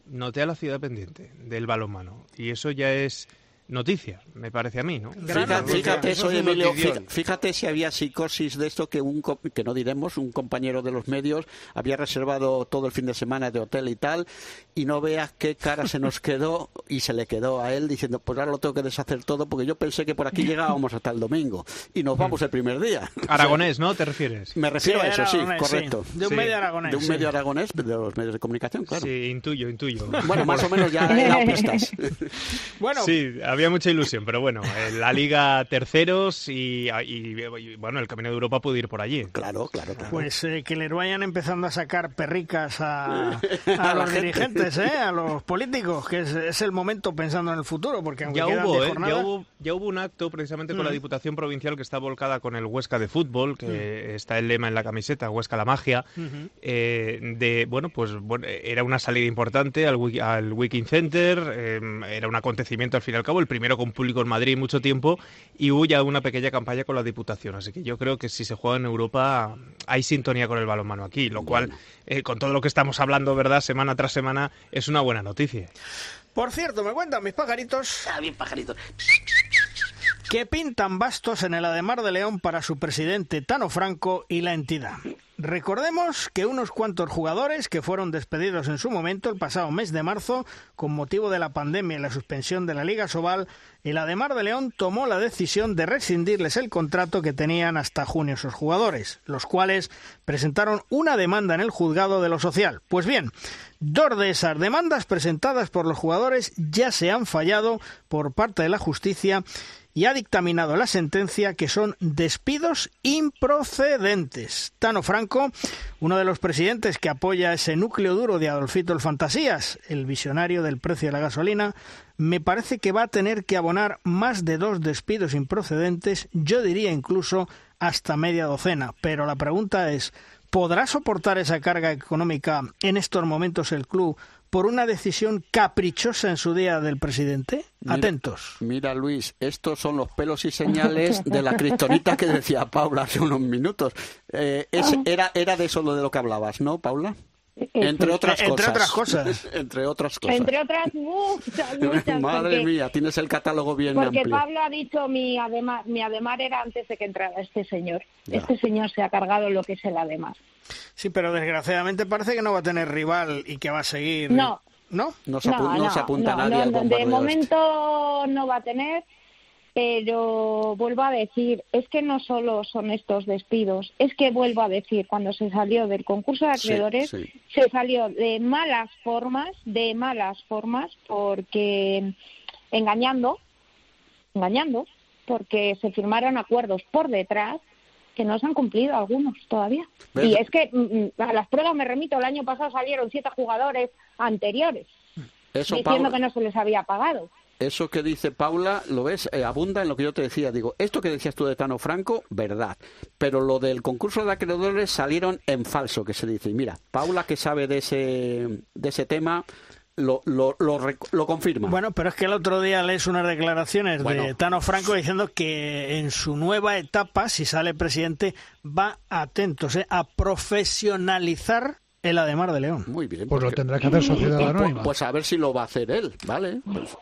Noté a la ciudad pendiente del balonmano. Y eso ya es noticia, me parece a mí, ¿no? Fíjate, Emilio, fíjate, si había psicosis de esto que un que no diremos, un compañero de los medios había reservado todo el fin de semana de hotel y tal, y no veas qué cara se nos quedó y se le quedó a él diciendo, pues ahora lo tengo que deshacer todo porque yo pensé que por aquí llegábamos hasta el domingo y nos vamos el primer día. Aragonés, ¿no? ¿Te refieres? Me refiero a eso, sí, correcto. De un medio aragonés. De un medio aragonés, de los medios de comunicación, claro. Sí, intuyo, intuyo. Bueno, más o menos ya he dado pistas. bueno, sí, había mucha ilusión, pero bueno, la Liga terceros y, bueno, el Camino de Europa puede ir por allí. Claro, claro. Pues eh, que le vayan empezando a sacar perricas a, a los dirigentes, ¿eh? a los políticos, que es, el momento pensando en el futuro, porque aunque ya hubo, ¿eh? ya hubo, ya hubo un acto precisamente con la mm. Diputación Provincial que está volcada con el Huesca de fútbol, que mm. está el lema en la camiseta, Huesca la magia, eh, de, bueno, pues bueno, era una salida importante al, al Wiking Center, era un acontecimiento al fin y al cabo, el primero con público en Madrid mucho tiempo y hubo ya una pequeña campaña con la Diputación. Así que yo creo que si se juega en Europa hay sintonía con el balonmano aquí, lo cual, eh, con todo lo que estamos hablando, ¿verdad?, semana tras semana, es una buena noticia. Por cierto, me cuentan mis pajaritos. Ah, bien pajaritos. Que pintan bastos en el Ademar de León para su presidente Tano Franco y la entidad. Recordemos que unos cuantos jugadores que fueron despedidos en su momento el pasado mes de marzo con motivo de la pandemia y la suspensión de la Liga Sobal, el Ademar de León tomó la decisión de rescindirles el contrato que tenían hasta junio sus jugadores, los cuales presentaron una demanda en el juzgado de lo social. Pues bien, dos de esas demandas presentadas por los jugadores ya se han fallado por parte de la justicia y ha dictaminado la sentencia que son despidos improcedentes. Tano Franco, uno de los presidentes que apoya ese núcleo duro de Adolfito el Fantasías, el visionario del precio de la gasolina, me parece que va a tener que abonar más de dos despidos improcedentes, yo diría incluso hasta media docena. Pero la pregunta es, ¿podrá soportar esa carga económica en estos momentos el club por una decisión caprichosa en su día del presidente? Atentos. Mira, Luis, estos son los pelos y señales de la cristonita que decía Paula hace unos minutos. Eh, era, era de eso de lo que hablabas, ¿no, Paula? Entre otras cosas. Entre otras cosas. Entre otras cosas. Entre otras muchas, muchas Madre mía, tienes el catálogo bien porque Pablo ha dicho mi ademar, mi ademar era antes de que entrara este señor. Este señor se ha cargado lo que es el ademar. Sí, pero desgraciadamente parece que no va a tener rival y que va a seguir. No. ¿No? No se, apunta nadie al De este. momento no va a tener pero vuelvo a decir, es que no solo son estos despidos, es que vuelvo a decir, cuando se salió del concurso de acreedores, se salió de malas formas, de malas formas, porque engañando, engañando, porque se firmaron acuerdos por detrás que no se han cumplido algunos todavía. Y es que mm, mm, a las pruebas me remito, el año pasado salieron siete jugadores anteriores diciendo que no se les había pagado eso que dice Paula, lo ves, eh, abunda en lo que yo te decía. Digo, esto que decías tú de Tano Franco, verdad. Pero lo del concurso de acreedores salieron en falso, que se dice. Y mira, Paula, que sabe de ese, de ese tema, lo, lo, lo, confirma. Bueno, pero es que el otro día lees unas declaraciones de Tano Franco diciendo que en su nueva etapa, si sale presidente, va atentos eh, a profesionalizar el Ademar de León. Muy bien. Pues lo tendrá que hacer Sociedad pues, Anónima. Pues, a ver si lo va a hacer él, ¿vale? Pues,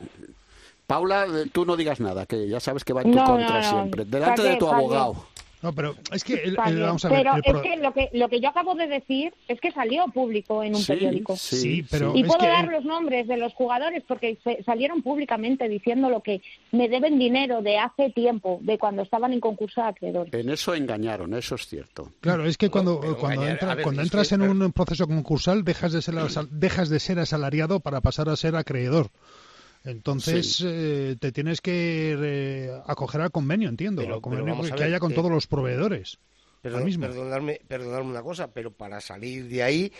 Paula, tú no digas nada, que ya sabes que va en tu contra siempre. Delante de tu abogado. No, pero es que, Pero es que lo, que lo que yo acabo de decir es que salió público en un periódico. Sí, pero y puedo dar los nombres de los jugadores porque salieron públicamente diciendo lo que me deben dinero de hace tiempo, de cuando estaban en concurso de acreedores. En eso engañaron, eso es cierto. Claro, es que cuando, cuando, cuando entras en un proceso concursal dejas de ser dejas de ser asalariado para pasar a ser acreedor. Entonces eh, te tienes que eh, acoger al convenio, entiendo, al convenio que haya con todos los proveedores. perdonadme, perdonadme una cosa, pero para salir de ahí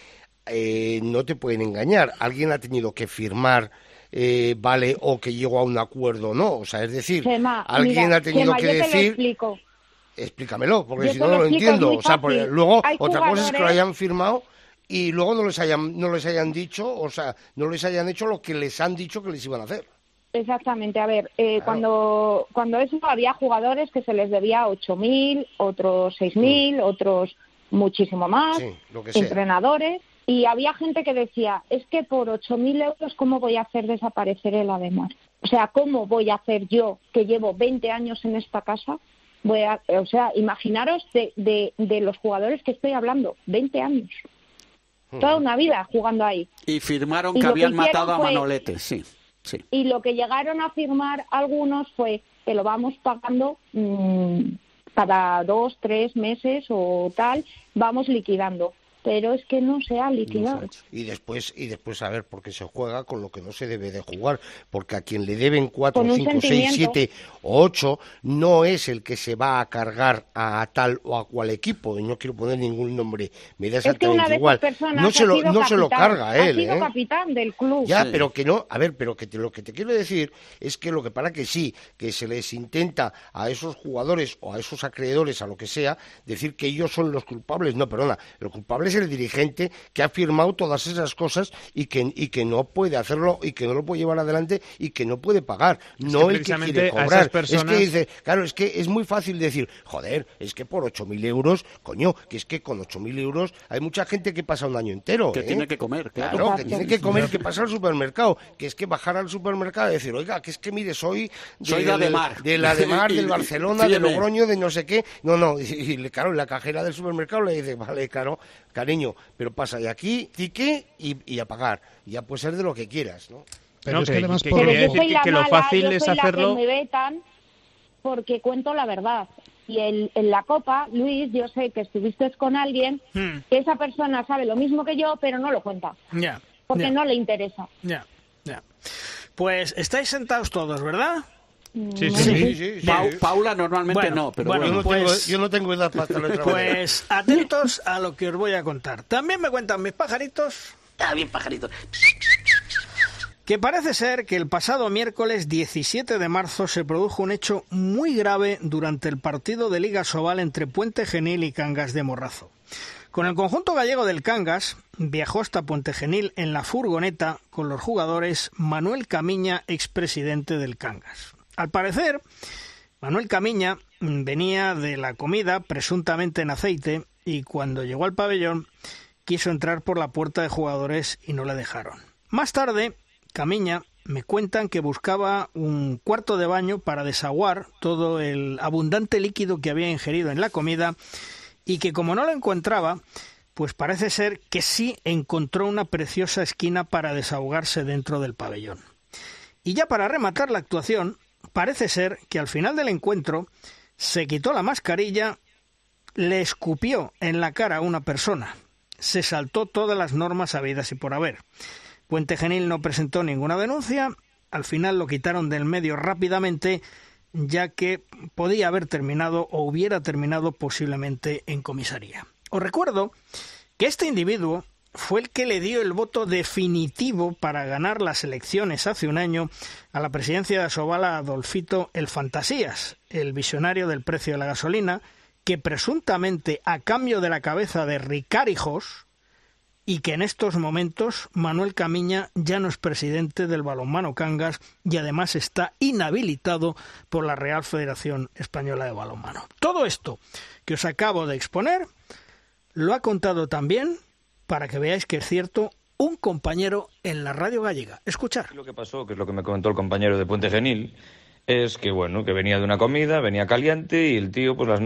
eh, no te pueden engañar. Alguien ha tenido que firmar, vale, o que llegó a un acuerdo no. O sea, es decir, alguien ha tenido que decir. Explícamelo, porque si no, lo entiendo. O sea, luego, otra cosa es que lo hayan firmado y luego no les hayan no les hayan dicho, o sea, no les hayan hecho lo que les han dicho que les iban a hacer. Exactamente, a ver, eh, cuando cuando eso había jugadores que se les debía 8.000, otros 6.000, mm. otros muchísimo más, entrenadores, y había gente que decía, es que por 8.000 euros, ¿cómo voy a hacer desaparecer el Ademar? O sea, ¿cómo voy a hacer yo, que llevo 20 años en esta casa, voy a, o sea, imaginaros de, de, de los jugadores que estoy hablando, 20 años toda una vida jugando ahí. Y firmaron que habían matado a Manolete, sí, sí. Y lo que llegaron a firmar algunos fue que lo vamos pagando mm, cada dos, tres meses o tal, vamos liquidando pero es que no se ha liquidado. y después, y después a ver, porque se juega con lo que no se debe de jugar, porque a quien le deben cuatro, cinco, seis, siete o ocho, no es el que se va a cargar a tal o a cual equipo, y no quiero poner ningún nombre, me da exactamente igual. No se lo, no se lo carga él. Ha sido ¿eh? capitán del club. Ya, pero que no, a ver, pero que lo que te quiero decir es que lo que para que sí, que se les intenta a esos jugadores o a esos acreedores, a lo que sea, decir que ellos son los culpables, no, perdona, los culpables es el dirigente que ha firmado todas esas cosas y que, y que no puede hacerlo y que no lo puede llevar adelante y que no puede pagar. no el que quiere cobrar. Es que dice, claro, es que es muy fácil decir, joder, es que por 8.000 euros, coño, que es que con 8.000 euros hay mucha gente que pasa un año entero. Que ¿eh? tiene que comer, claro. que tiene que comer, que pasa al supermercado. Que es que bajar al supermercado y decir, oiga, que es que mire, soy, soy de, de Mar. De la de Mar, del Barcelona, de Logroño, de no sé qué. No, no, y, claro, la cajera del supermercado le dice, vale, claro, cariño, pero pasa de aquí, tique y, a pagar. Ya puede ser de lo que quieras, ¿no? Pero es que, además que, que, lo fácil es hacerlo. me vetan porque cuento la verdad. Y en, en, la copa, Luis, yo sé que estuviste con alguien hmm. que esa persona sabe lo mismo que yo, pero no lo cuenta. Ya. porque no le interesa. Ya, ya. Pues estáis sentados todos, ¿verdad? Sí, sí, sí. Paula normalmente no, pero bueno, Yo, no tengo, pues yo, no tengo, edad para estar Pues atentos a lo que os voy a contar. También me cuentan mis pajaritos. Ah, bien pajaritos. Que parece ser que el pasado miércoles 17 de marzo se produjo un hecho muy grave durante el partido de Liga Sobal entre Puente Genil y Cangas de Morrazo. Con el conjunto gallego del Cangas viajó hasta Puente Genil en la furgoneta con los jugadores Manuel Camiña, expresidente del Cangas. Al parecer, Manuel Camiña venía de la comida presuntamente en aceite y cuando llegó al pabellón quiso entrar por la puerta de jugadores y no le dejaron. Más tarde, Camiña me cuentan que buscaba un cuarto de baño para desaguar todo el abundante líquido que había ingerido en la comida y que como no lo encontraba, pues parece ser que sí encontró una preciosa esquina para desahogarse dentro del pabellón. Y ya para rematar la actuación, parece ser que al final del encuentro se quitó la mascarilla, le escupió en la cara a una persona, se saltó todas las normas habidas y por haber. Puente Genil no presentó ninguna denuncia, al final lo quitaron del medio rápidamente, ya que podía haber terminado o hubiera terminado posiblemente en comisaría. Os recuerdo que este individuo fue el que le dio el voto definitivo para ganar las elecciones hace un año a la presidencia de Asobala Adolfito el Fantasías, el visionario del precio de la gasolina, que presuntamente a cambio de la cabeza de Ricarijos, y que en estos momentos Manuel Camiña ya no es presidente del balonmano Cangas y además está inhabilitado por la Real Federación Española de Balonmano. Todo esto que os acabo de exponer lo ha contado también para que veáis que es cierto un compañero en la radio gallega. Escuchar. Lo que pasó, que es lo que me comentó el compañero de Puente Genil, es que bueno, que venía de una comida, venía caliente y el tío pues las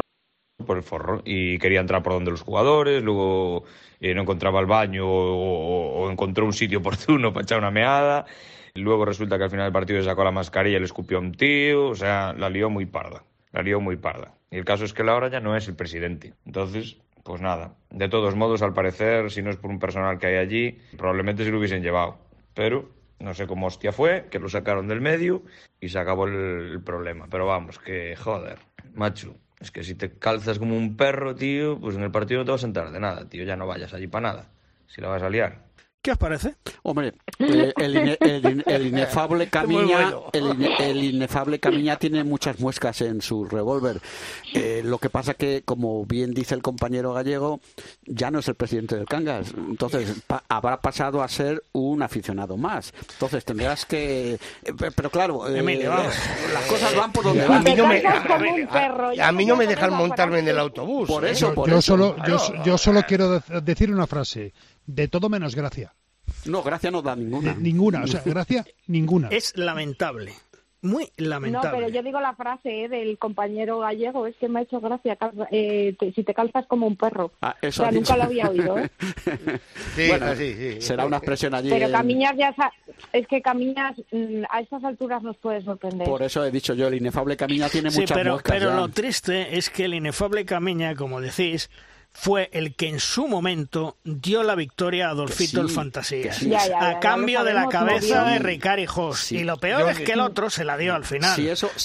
por el forro y quería entrar por donde los jugadores, luego eh, no encontraba el baño o, encontró un sitio oportuno para echar una meada. Luego resulta que al final del partido le sacó la mascarilla y le escupió a un tío, o sea, la lió muy parda, la lió muy parda. Y el caso es que Laura ya no es el presidente. Entonces, pues nada, de todos modos, al parecer, si no es por un personal que hay allí, probablemente se lo hubiesen llevado. Pero no sé cómo hostia fue, que lo sacaron del medio y se acabó el problema. Pero vamos, que joder, macho, es que si te calzas como un perro, tío, pues en el partido no te vas a sentar de nada, tío. Ya no vayas allí para nada. Si la vas a liar. ¿Qué os parece? Hombre, eh, el, inefable Camiña, el, inefable Camiña tiene muchas muescas en su revólver. Eh, lo que pasa que, como bien dice el compañero gallego, ya no es el presidente del Cangas. Entonces, habrá pasado a ser un aficionado más. Entonces, tendrás que... Eh, pero claro, las cosas van por donde van. A mí no me, dejan montarme en el autobús. Por eso, yo, solo, yo solo quiero decir una frase de todo menos gracia. No, gracia no da ninguna. ninguna, o sea, gracia ninguna. Es lamentable. Muy lamentable. No, pero yo digo la frase eh, del compañero gallego, es que me ha hecho gracia, eh, si te calzas como un perro. Ah, eso o sea, nunca lo había oído. ¿eh? sí, bueno, sí, sí, Será una expresión allí. Pero Camiñas ya es que Camiñas mm, a estas alturas nos puede sorprender. Por eso he dicho yo, el inefable Camiña tiene muchas pero, pero lo triste es que el inefable Camiña, como decís, fue el que en su momento dio la victoria a Adolfito el Fantasías, a cambio de la cabeza de Ricard Jos. Y lo peor es que el otro se la dio al final,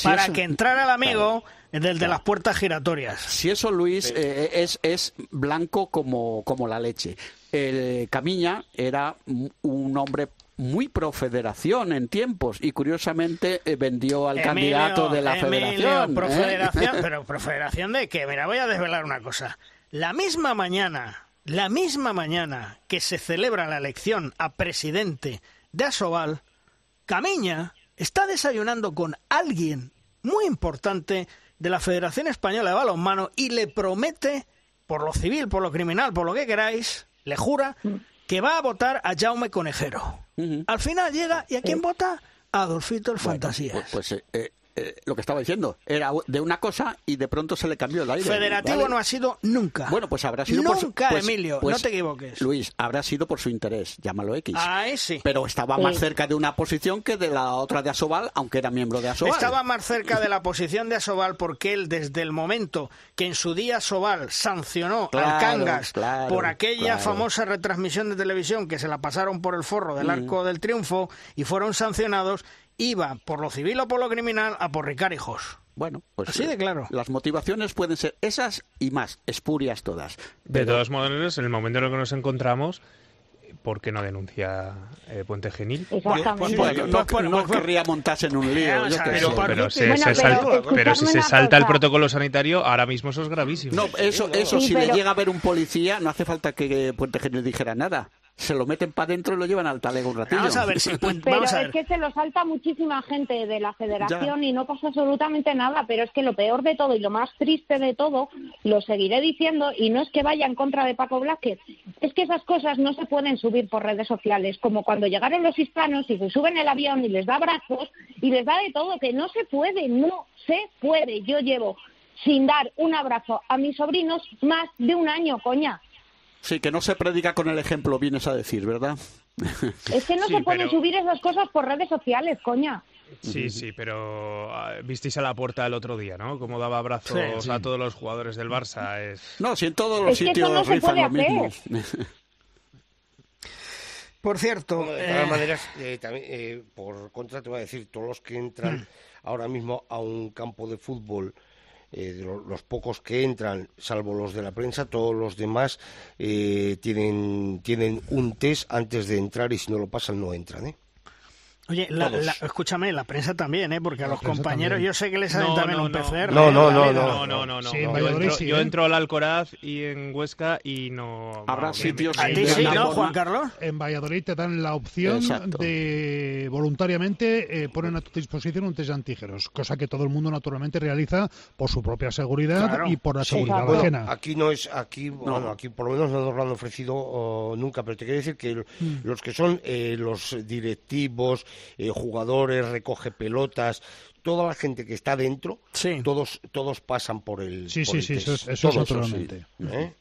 para que entrara el amigo del de las puertas giratorias. Si eso, Luis, eh, es, es blanco como, como la leche. El Camiña era un hombre muy pro federación en tiempos y curiosamente eh, vendió al candidato de la federación. ¿eh? pero pro federación de qué? Mira, voy a desvelar una cosa. La misma mañana, la misma mañana que se celebra la elección a presidente de Asobal, Camiña está desayunando con alguien muy importante de la Federación Española de Balonmano y le promete, por lo civil, por lo criminal, por lo que queráis, le jura que va a votar a Jaume Conejero. Al final llega, ¿y a quién vota? A Adolfito el Fantasía. Pues, pues eh, eh, lo que estaba diciendo. Era de una cosa y de pronto se le cambió el aire. Federativo no ha sido nunca. Bueno, pues habrá sido nunca, por su, pues, Emilio, no pues, te equivoques. Luis, habrá sido por su interés, llámalo X. Ah, sí. Pero estaba más cerca de una posición que de la otra de Asobal, aunque era miembro de Asobal. Estaba más cerca de la posición de Asobal porque él, desde el momento que en su día Asobal sancionó al Cangas por aquella famosa retransmisión de televisión que se la pasaron por el forro del mm. Arco del Triunfo y fueron sancionados, iba por lo civil o por lo criminal a por Ricarijos. Bueno, pues así de claro. Las motivaciones pueden ser esas y más, espurias todas. De todos modos, en el momento en el que nos encontramos, ¿por qué no denuncia eh, Puente Genil? Pues, pues, pues, no, querría montarse en un lío. pero, si se salta el protocolo sanitario, ahora mismo eso es gravísimo. No, eso, eso si le llega a ver un policía, no hace falta que Puente Genil dijera nada se lo meten para adentro y lo llevan al talego un ratito. Vamos a ver si Pero es que se lo salta muchísima gente de la federación y no pasa absolutamente nada, pero es que lo peor de todo y lo más triste de todo, lo seguiré diciendo, y no es que vaya en contra de Paco Blaque, es que esas cosas no se pueden subir por redes sociales, como cuando llegaron los hispanos y se suben el avión y les da abrazos y les da de todo, que no se puede, no se puede. Yo llevo sin dar un abrazo a mis sobrinos más de un año, coña. Sí, que no se predica con el ejemplo, vienes a decir, ¿verdad? Es que no se pueden subir esas cosas por redes sociales, coña. Sí, sí, pero ah, visteis a la puerta el otro día, ¿no? Como daba abrazos a todos los jugadores del Barça. Es... No, si en todos los sitios no rifan lo mismo. Por cierto, de todas eh, maneras, eh, también, eh, por contra te voy a decir, todos los que entran mm. ahora mismo a un campo de fútbol eh, los, pocos que entran, salvo los de la prensa, todos los demás eh, tienen, tienen un test antes de entrar y si no lo pasan no entran. ¿eh? Oye, la, escúchame, la prensa también, ¿eh? porque a los compañeros yo sé que les hacen también un PCR. No, no, no, no, no, no, no. yo, entro, al Alcoraz y en Huesca y no. Habrá sitios. ¿A ti sí, no, Juan Carlos? En Valladolid te dan la opción de voluntariamente eh, ponen a tu disposición un test de antígenos, cosa que todo el mundo naturalmente realiza por su propia seguridad y por la seguridad ajena. Aquí no es, aquí, bueno, aquí por lo menos no nos lo han ofrecido nunca, pero te quiero decir que mm. los que son eh, los directivos eh, jugadores, recoge pelotas, toda la gente que está dentro, todos, todos pasan por el. Sí, sí, sí, eso, es totalmente. ¿eh?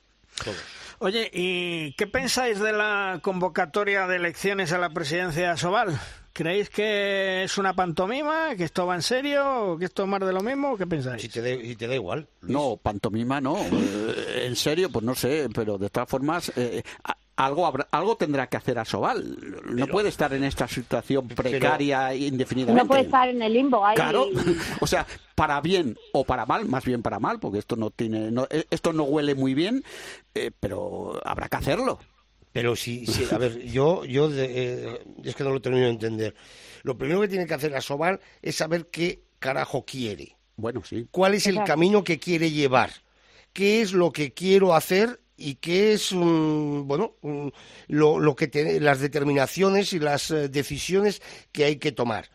Oye, ¿y qué pensáis de la convocatoria de elecciones a la presidencia de Sobal? ¿Creéis que es una pantomima? ¿Que esto va en serio? ¿Que esto es más de lo mismo? ¿Qué pensáis? Si te, da igual. No, pantomima no. Eh, en serio, pues no sé, pero de todas formas, eh, algo, algo tendrá que hacer a Sobal. No puede estar en esta situación precaria indefinidamente. No puede estar en el limbo ahí. Claro, o sea, para bien o para mal, más bien para mal, porque esto no tiene, eh, esto no huele muy bien, pero habrá que hacerlo. Pero sí, sí, a ver, yo, yo eh, es que no lo termino de entender. Lo primero que tiene que hacer Asobal es saber qué carajo quiere. Bueno, sí. ¿Cuál es el camino que quiere llevar? ¿Qué es lo que quiero hacer y qué es bueno lo, lo que las determinaciones y las eh, decisiones que hay que tomar?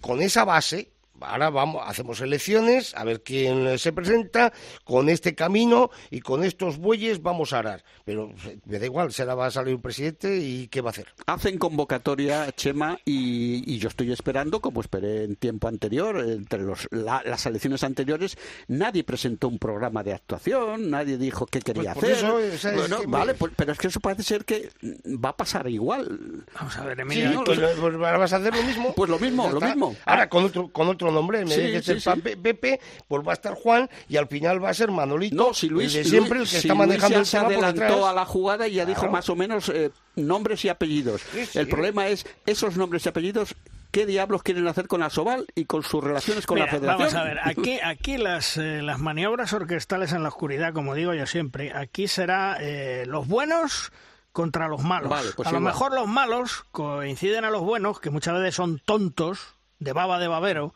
Con esa base ahora vamos, hacemos elecciones, a ver quién se presenta, con este camino y con estos bueyes vamos a arar. Pero me da igual, será va a salir un presidente y qué va a hacer. Hacen convocatoria, Chema, y, yo estoy esperando, como esperé en tiempo anterior, entre las elecciones anteriores, nadie presentó un programa de actuación, nadie dijo qué quería pues hacer. vale, pues, pero es que eso parece ser que va a pasar igual. Vamos a ver, Emilio. pues, pues, vas a hacer lo mismo. Pues lo mismo, lo mismo. Ahora con otro, con otro nombre, me dice Pepe, pues va a estar Juan y al final va a ser Manolito. No, si Luis, siempre el que está manejando se adelantó a la jugada y ya dijo más o menos eh, nombres y apellidos. el problema es esos nombres y apellidos qué diablos quieren hacer con Asobal y con sus relaciones con la Federación. Vamos a ver, aquí, aquí las, eh, las maniobras orquestales en la oscuridad, como digo yo siempre, aquí será eh, los buenos contra los malos. Pues a lo mejor los malos coinciden a los buenos, que muchas veces son tontos, de baba de babero,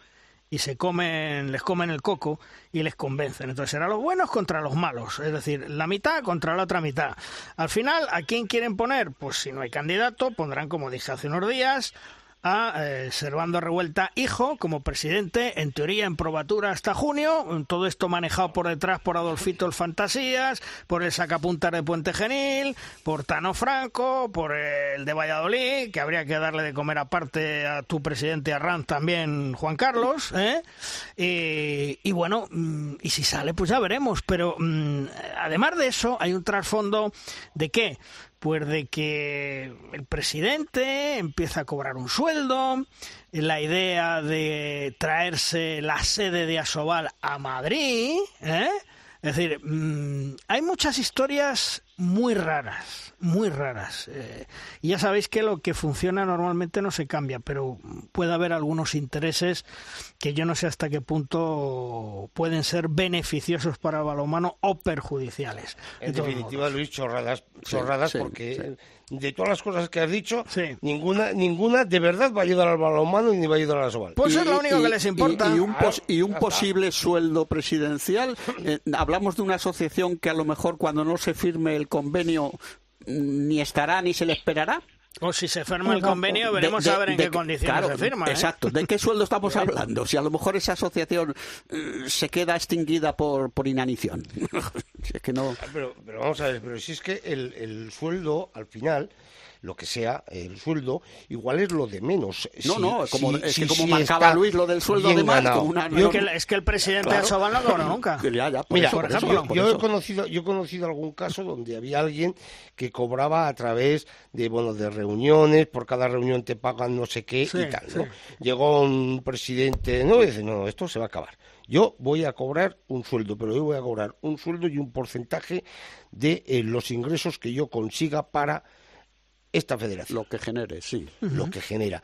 y se comen, les comen el coco y les convencen. Entonces será los buenos contra los malos, es decir, la mitad contra la otra mitad. Al final, ¿a quién quieren poner? Pues si no hay candidato, pondrán, como dije hace unos días, a eh, Servando Revuelta Hijo como presidente, en teoría en probatura hasta junio, todo esto manejado por detrás por Adolfito el Fantasías, por el sacapuntas de Puente Genil, por Tano Franco, por el de Valladolid, que habría que darle de comer aparte a tu presidente Arranz también, Juan Carlos, ¿eh? y, bueno, mm, y si sale pues ya veremos, pero mm, además de eso hay un trasfondo de qué pues de que el presidente empieza a cobrar un sueldo, la idea de traerse la sede de Asobal a Madrid, ¿eh? Es decir, mm, hay muchas historias muy raras, muy raras. Eh, y ya sabéis que lo que funciona normalmente no se cambia, pero puede haber algunos intereses que yo no sé hasta qué punto pueden ser beneficiosos para el balonmano o perjudiciales. En definitiva, Luis, chorradas, chorradas porque de todas las cosas que has dicho, ninguna ninguna de verdad va a ayudar al balonmano ni va a ayudar a la Sobal. Pues es lo único que les importa. Y, un, y un posible sueldo presidencial. Eh, hablamos de una asociación que a lo mejor cuando no se firme el convenio mm, ni estará ni se le esperará. O si se firma el convenio, veremos a ver en qué condiciones se firma. ¿eh? Exacto. ¿De qué sueldo estamos hablando? Si a lo mejor esa asociación eh, se queda extinguida por, por inanición. es que no... Pero, pero, vamos a ver, pero si es que el, el sueldo, al final, lo que sea, el sueldo, igual es lo de menos. No, no, como, es que como marcaba Luis lo del sueldo de más, es que el presidente de Sobal no cobra nunca. Mira, por ejemplo, yo, he conocido, yo he conocido algún caso donde había alguien que cobraba a través de, bueno, de reuniones, por cada reunión te pagan no sé qué y tal, ¿no? Llegó un presidente, no, y dice, no, esto se va a acabar. Yo voy a cobrar un sueldo, pero yo voy a cobrar un sueldo y un porcentaje de eh, los ingresos que yo consiga para esta federación. Lo que genere, sí. Lo que genera.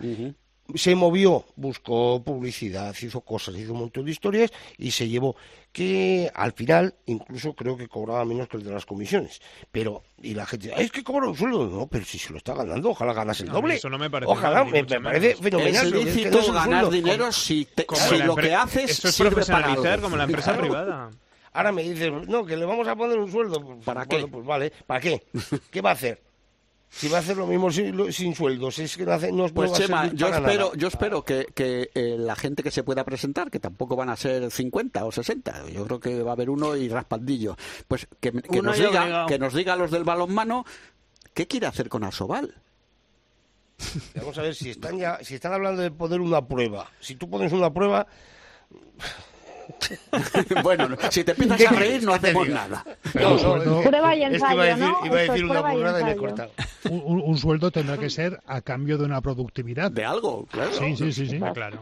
Se movió, buscó publicidad, hizo cosas, hizo un montón de historias y se llevó que al final incluso creo que cobraba menos que el de las comisiones. Pero, y la gente, es que cobra un sueldo. No, pero si se lo está ganando, ojalá ganase el doble. Eso no me parece Ojalá, me, parece fenomenal. Es lícito ganar dinero si, lo que haces Eso es profesionalizar como la empresa privada. Ahora me dices, no, que le vamos a poner un sueldo. ¿Para qué? Pues vale, ¿para qué? ¿Qué va a hacer? Si va a hacer lo mismo sin, sueldos, es que no, hace, no pues Chema, yo espero, yo espero que, que eh, la gente que se pueda presentar, que tampoco van a ser 50 o 60, yo creo que va a haber uno y raspaldillo, pues que, nos, diga, que nos diga los del balonmano qué quiere hacer con Asobal. Vamos a ver si están ya, si están hablando de poner una prueba. Si tú pones una prueba, bueno, si te empiezas a reír no hacemos nada. No, no, prueba y ensayo, iba a decir, ¿no? iba a decir es una prueba y burrada y me he cortado. Un, un- un sueldo tendrá que ser a cambio de una productividad. De algo, claro. Sí, sí, sí. sí. Claro.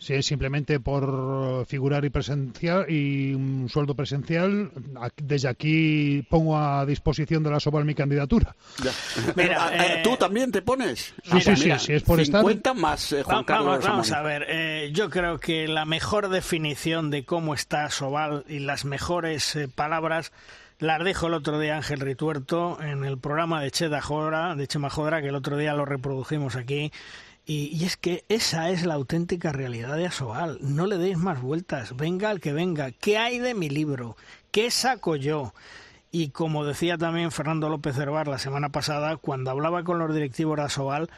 Si es simplemente por figurar y presenciar y un sueldo presencial, desde aquí pongo a disposición de la Sobal mi candidatura. Ya. Mira, Ah, eh, ¿Tú también te pones? Sí, sí, sí, si es por estar- 50 más eh, Juan Carlos vamos, a ver, eh, yo creo que la mejor definición de cómo está Sobal y las mejores eh, palabras las dijo el otro día Ángel Rituerto en el programa de Cheda Jodra, de Chema Jodra, que el otro día lo reprodujimos aquí. Y, y es que esa es la auténtica realidad de Asobal. No le deis más vueltas. Venga el que venga. ¿Qué hay de mi libro? ¿Qué saco yo? Y como decía también Fernando López Herbar la semana pasada, cuando hablaba con los directivos de Asobal,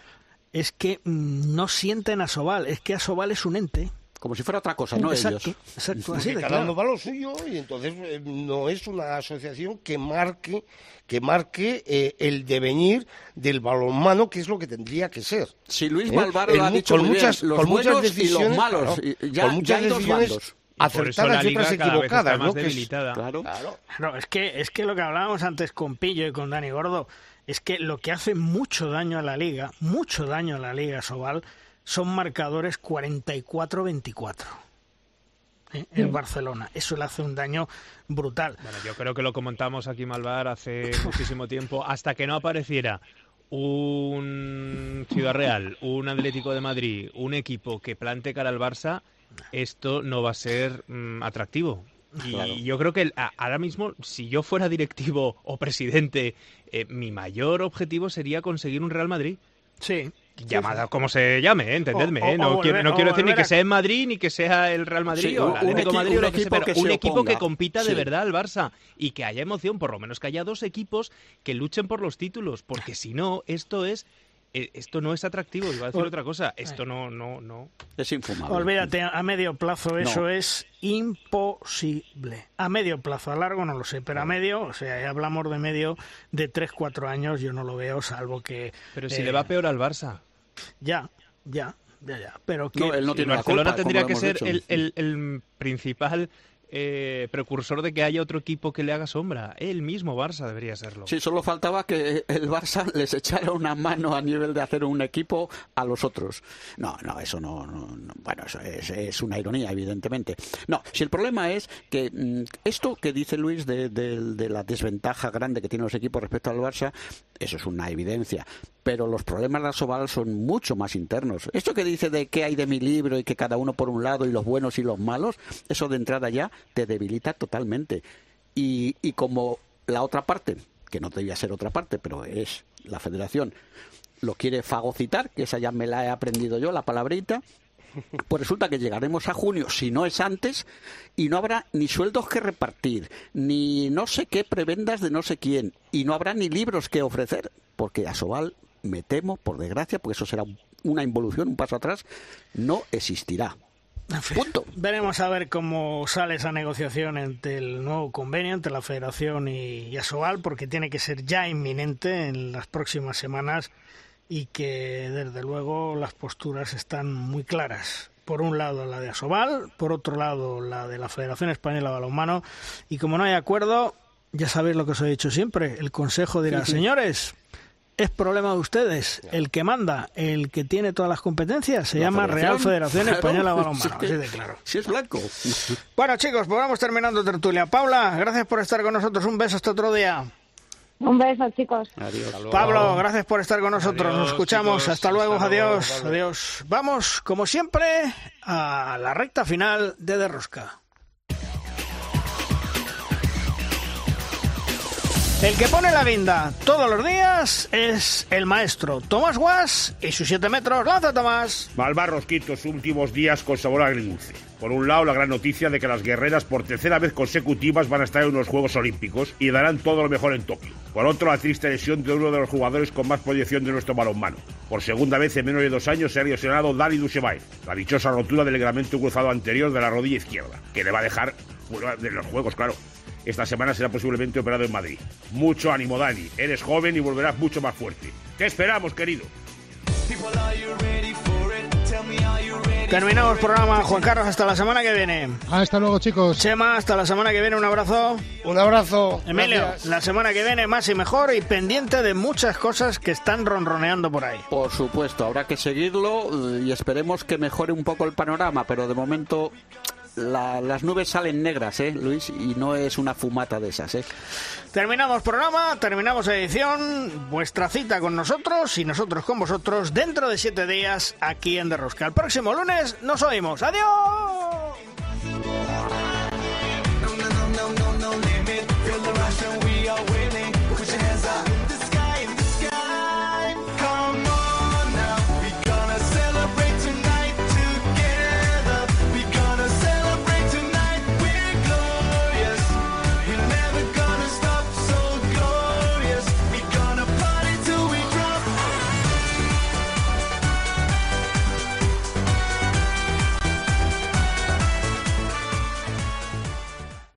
es que mm, no sienten Asobal, es que Asobal es un ente. Como si fuera otra cosa, no exacto, ellos. Exacto, así de cada claro. uno va lo suyo y entonces eh, no es una asociación que marque que marque eh, el devenir del balonmano que es lo que tendría que ser Si Luis ¿Eh? Malvar En lo ha dicho con muy bien, muchas, los con muchas buenos y los decisiones, malos. claro, y ya, con ya muchas hay dos decisiones acertadas y otras equivocadas más ¿no? Que es- debilitada. Claro. claro. Claro, es que, es que lo que hablábamos antes con Pillo y con Dani Gordo, es que lo que hace mucho daño a la liga, mucho daño a la liga Sobal, son marcadores 44-24. ¿eh? El Barcelona. Eso le hace un daño brutal. Bueno, yo creo que lo comentamos aquí Malvar hace muchísimo tiempo, hasta que no apareciera un Ciudad Real, un Atlético de Madrid, un equipo que plante cara al Barça, esto no va a ser mm, atractivo. Y Claro. yo creo que el- a- ahora mismo, si yo fuera directivo o presidente, eh, mi mayor objetivo sería conseguir un Real Madrid. Sí. Llamada como se llame, ¿eh? entendedme. O- ¿eh? No, o quiero, volver- no quiero decir ni que sea en Madrid, ni que sea el Real Madrid Sí, o un el Atlético equi- Madrid, o un lo que sea, equipo pero que se un equipo que compita de Sí. verdad al Barça y que haya emoción, por lo menos que haya dos equipos que luchen por los títulos, porque si no, esto es eh, esto no es atractivo, iba a decir otra cosa, esto no no no Es infumable. Olvídate, a medio plazo eso No. es imposible. A medio plazo, a largo no lo sé, pero a medio, o sea, ya hablamos de medio de 3-4 años, yo no lo veo, salvo que... Pero si eh, le va peor al Barça. Ya, ya, ya, ya. Pero que... No, él no tiene Barcelona culpa, tendría que ser el, el- el principal eh, precursor de que haya otro equipo que le haga sombra. El mismo Barça debería serlo. Sí, solo faltaba que el Barça les echara una mano a nivel de hacer un equipo a los otros. No, no, eso no, no- no. bueno, eso es, es una ironía, evidentemente. No, si el problema es que mm, esto que dice Luis de, de- de la desventaja grande que tienen los equipos respecto al Barça, eso es una evidencia. Pero los problemas de Asobal son mucho más internos. Esto que dice de qué hay de mi libro y que cada uno por un lado y los buenos y los malos, eso de entrada ya te debilita totalmente. Y, y como la otra parte, que no debía ser otra parte, pero es la federación, lo quiere fagocitar, que esa ya me la he aprendido yo, la palabrita, pues resulta que llegaremos a junio, si no es antes, y no habrá ni sueldos que repartir, ni no sé qué prebendas de no sé quién, y no habrá ni libros que ofrecer, porque Asobal, me temo, por desgracia, porque eso será una involución, un paso atrás, no existirá. Fin, Veremos a ver cómo sale esa negociación entre el nuevo convenio entre la Federación y, Asobal, porque tiene que ser ya inminente en las próximas semanas y que desde luego las posturas están muy claras. Por un lado la de Asobal, por otro lado la de la Federación Española de Balonmano y como no hay acuerdo, ya sabéis lo que os he dicho siempre, el Consejo dirá, Sí, sí. señores, es problema de ustedes. El que manda, el que tiene todas las competencias, se La llama Real Federación Claro, Española de si Balonmano. es que- así de claro. Si es blanco. Bueno, chicos, pues vamos terminando tertulia. Paula, gracias por estar con nosotros. Un beso hasta otro día. Un beso, chicos. Pablo, gracias por estar con nosotros. Nos Adiós, escuchamos. chicos. Hasta luego. Hasta adiós. Adiós. Vamos, como siempre, a la recta final de Derrosca. El que pone la guinda todos los días es el maestro Tomás Guas y sus 7 metros. ¡Lanza, Tomás! Malvar Rosquitos, últimos días con sabor agridulce. Por un lado, la gran noticia de que las guerreras por tercera vez consecutivas van a estar en unos Juegos Olímpicos y darán todo lo mejor en Tokio. Por otro, la triste lesión de uno de los jugadores con más proyección de nuestro balonmano. Por segunda vez en menos de dos años se ha lesionado Dani Dushebaev, la dichosa rotura del ligamento cruzado anterior de la rodilla izquierda, que le va a dejar fuera de los Juegos, claro. Esta semana será posiblemente operado en Madrid. Mucho ánimo, Dani. Eres joven y volverás mucho más fuerte. ¿Qué esperamos, querido? Terminamos programa, Juan Carlos, hasta la semana que viene. Hasta luego, chicos. Chema, hasta la semana que viene, un abrazo. Un abrazo. Emilio, la semana que viene más y mejor y pendiente de muchas cosas que están ronroneando por ahí. Por supuesto, habrá que seguirlo y esperemos que mejore un poco el panorama, pero de momento las nubes salen negras, ¿eh, Luis? Y no es una fumata de esas, ¿eh? Terminamos programa, terminamos edición, vuestra cita con nosotros y nosotros con vosotros dentro de siete días aquí en Derrosca. El próximo lunes nos oímos. ¡Adiós!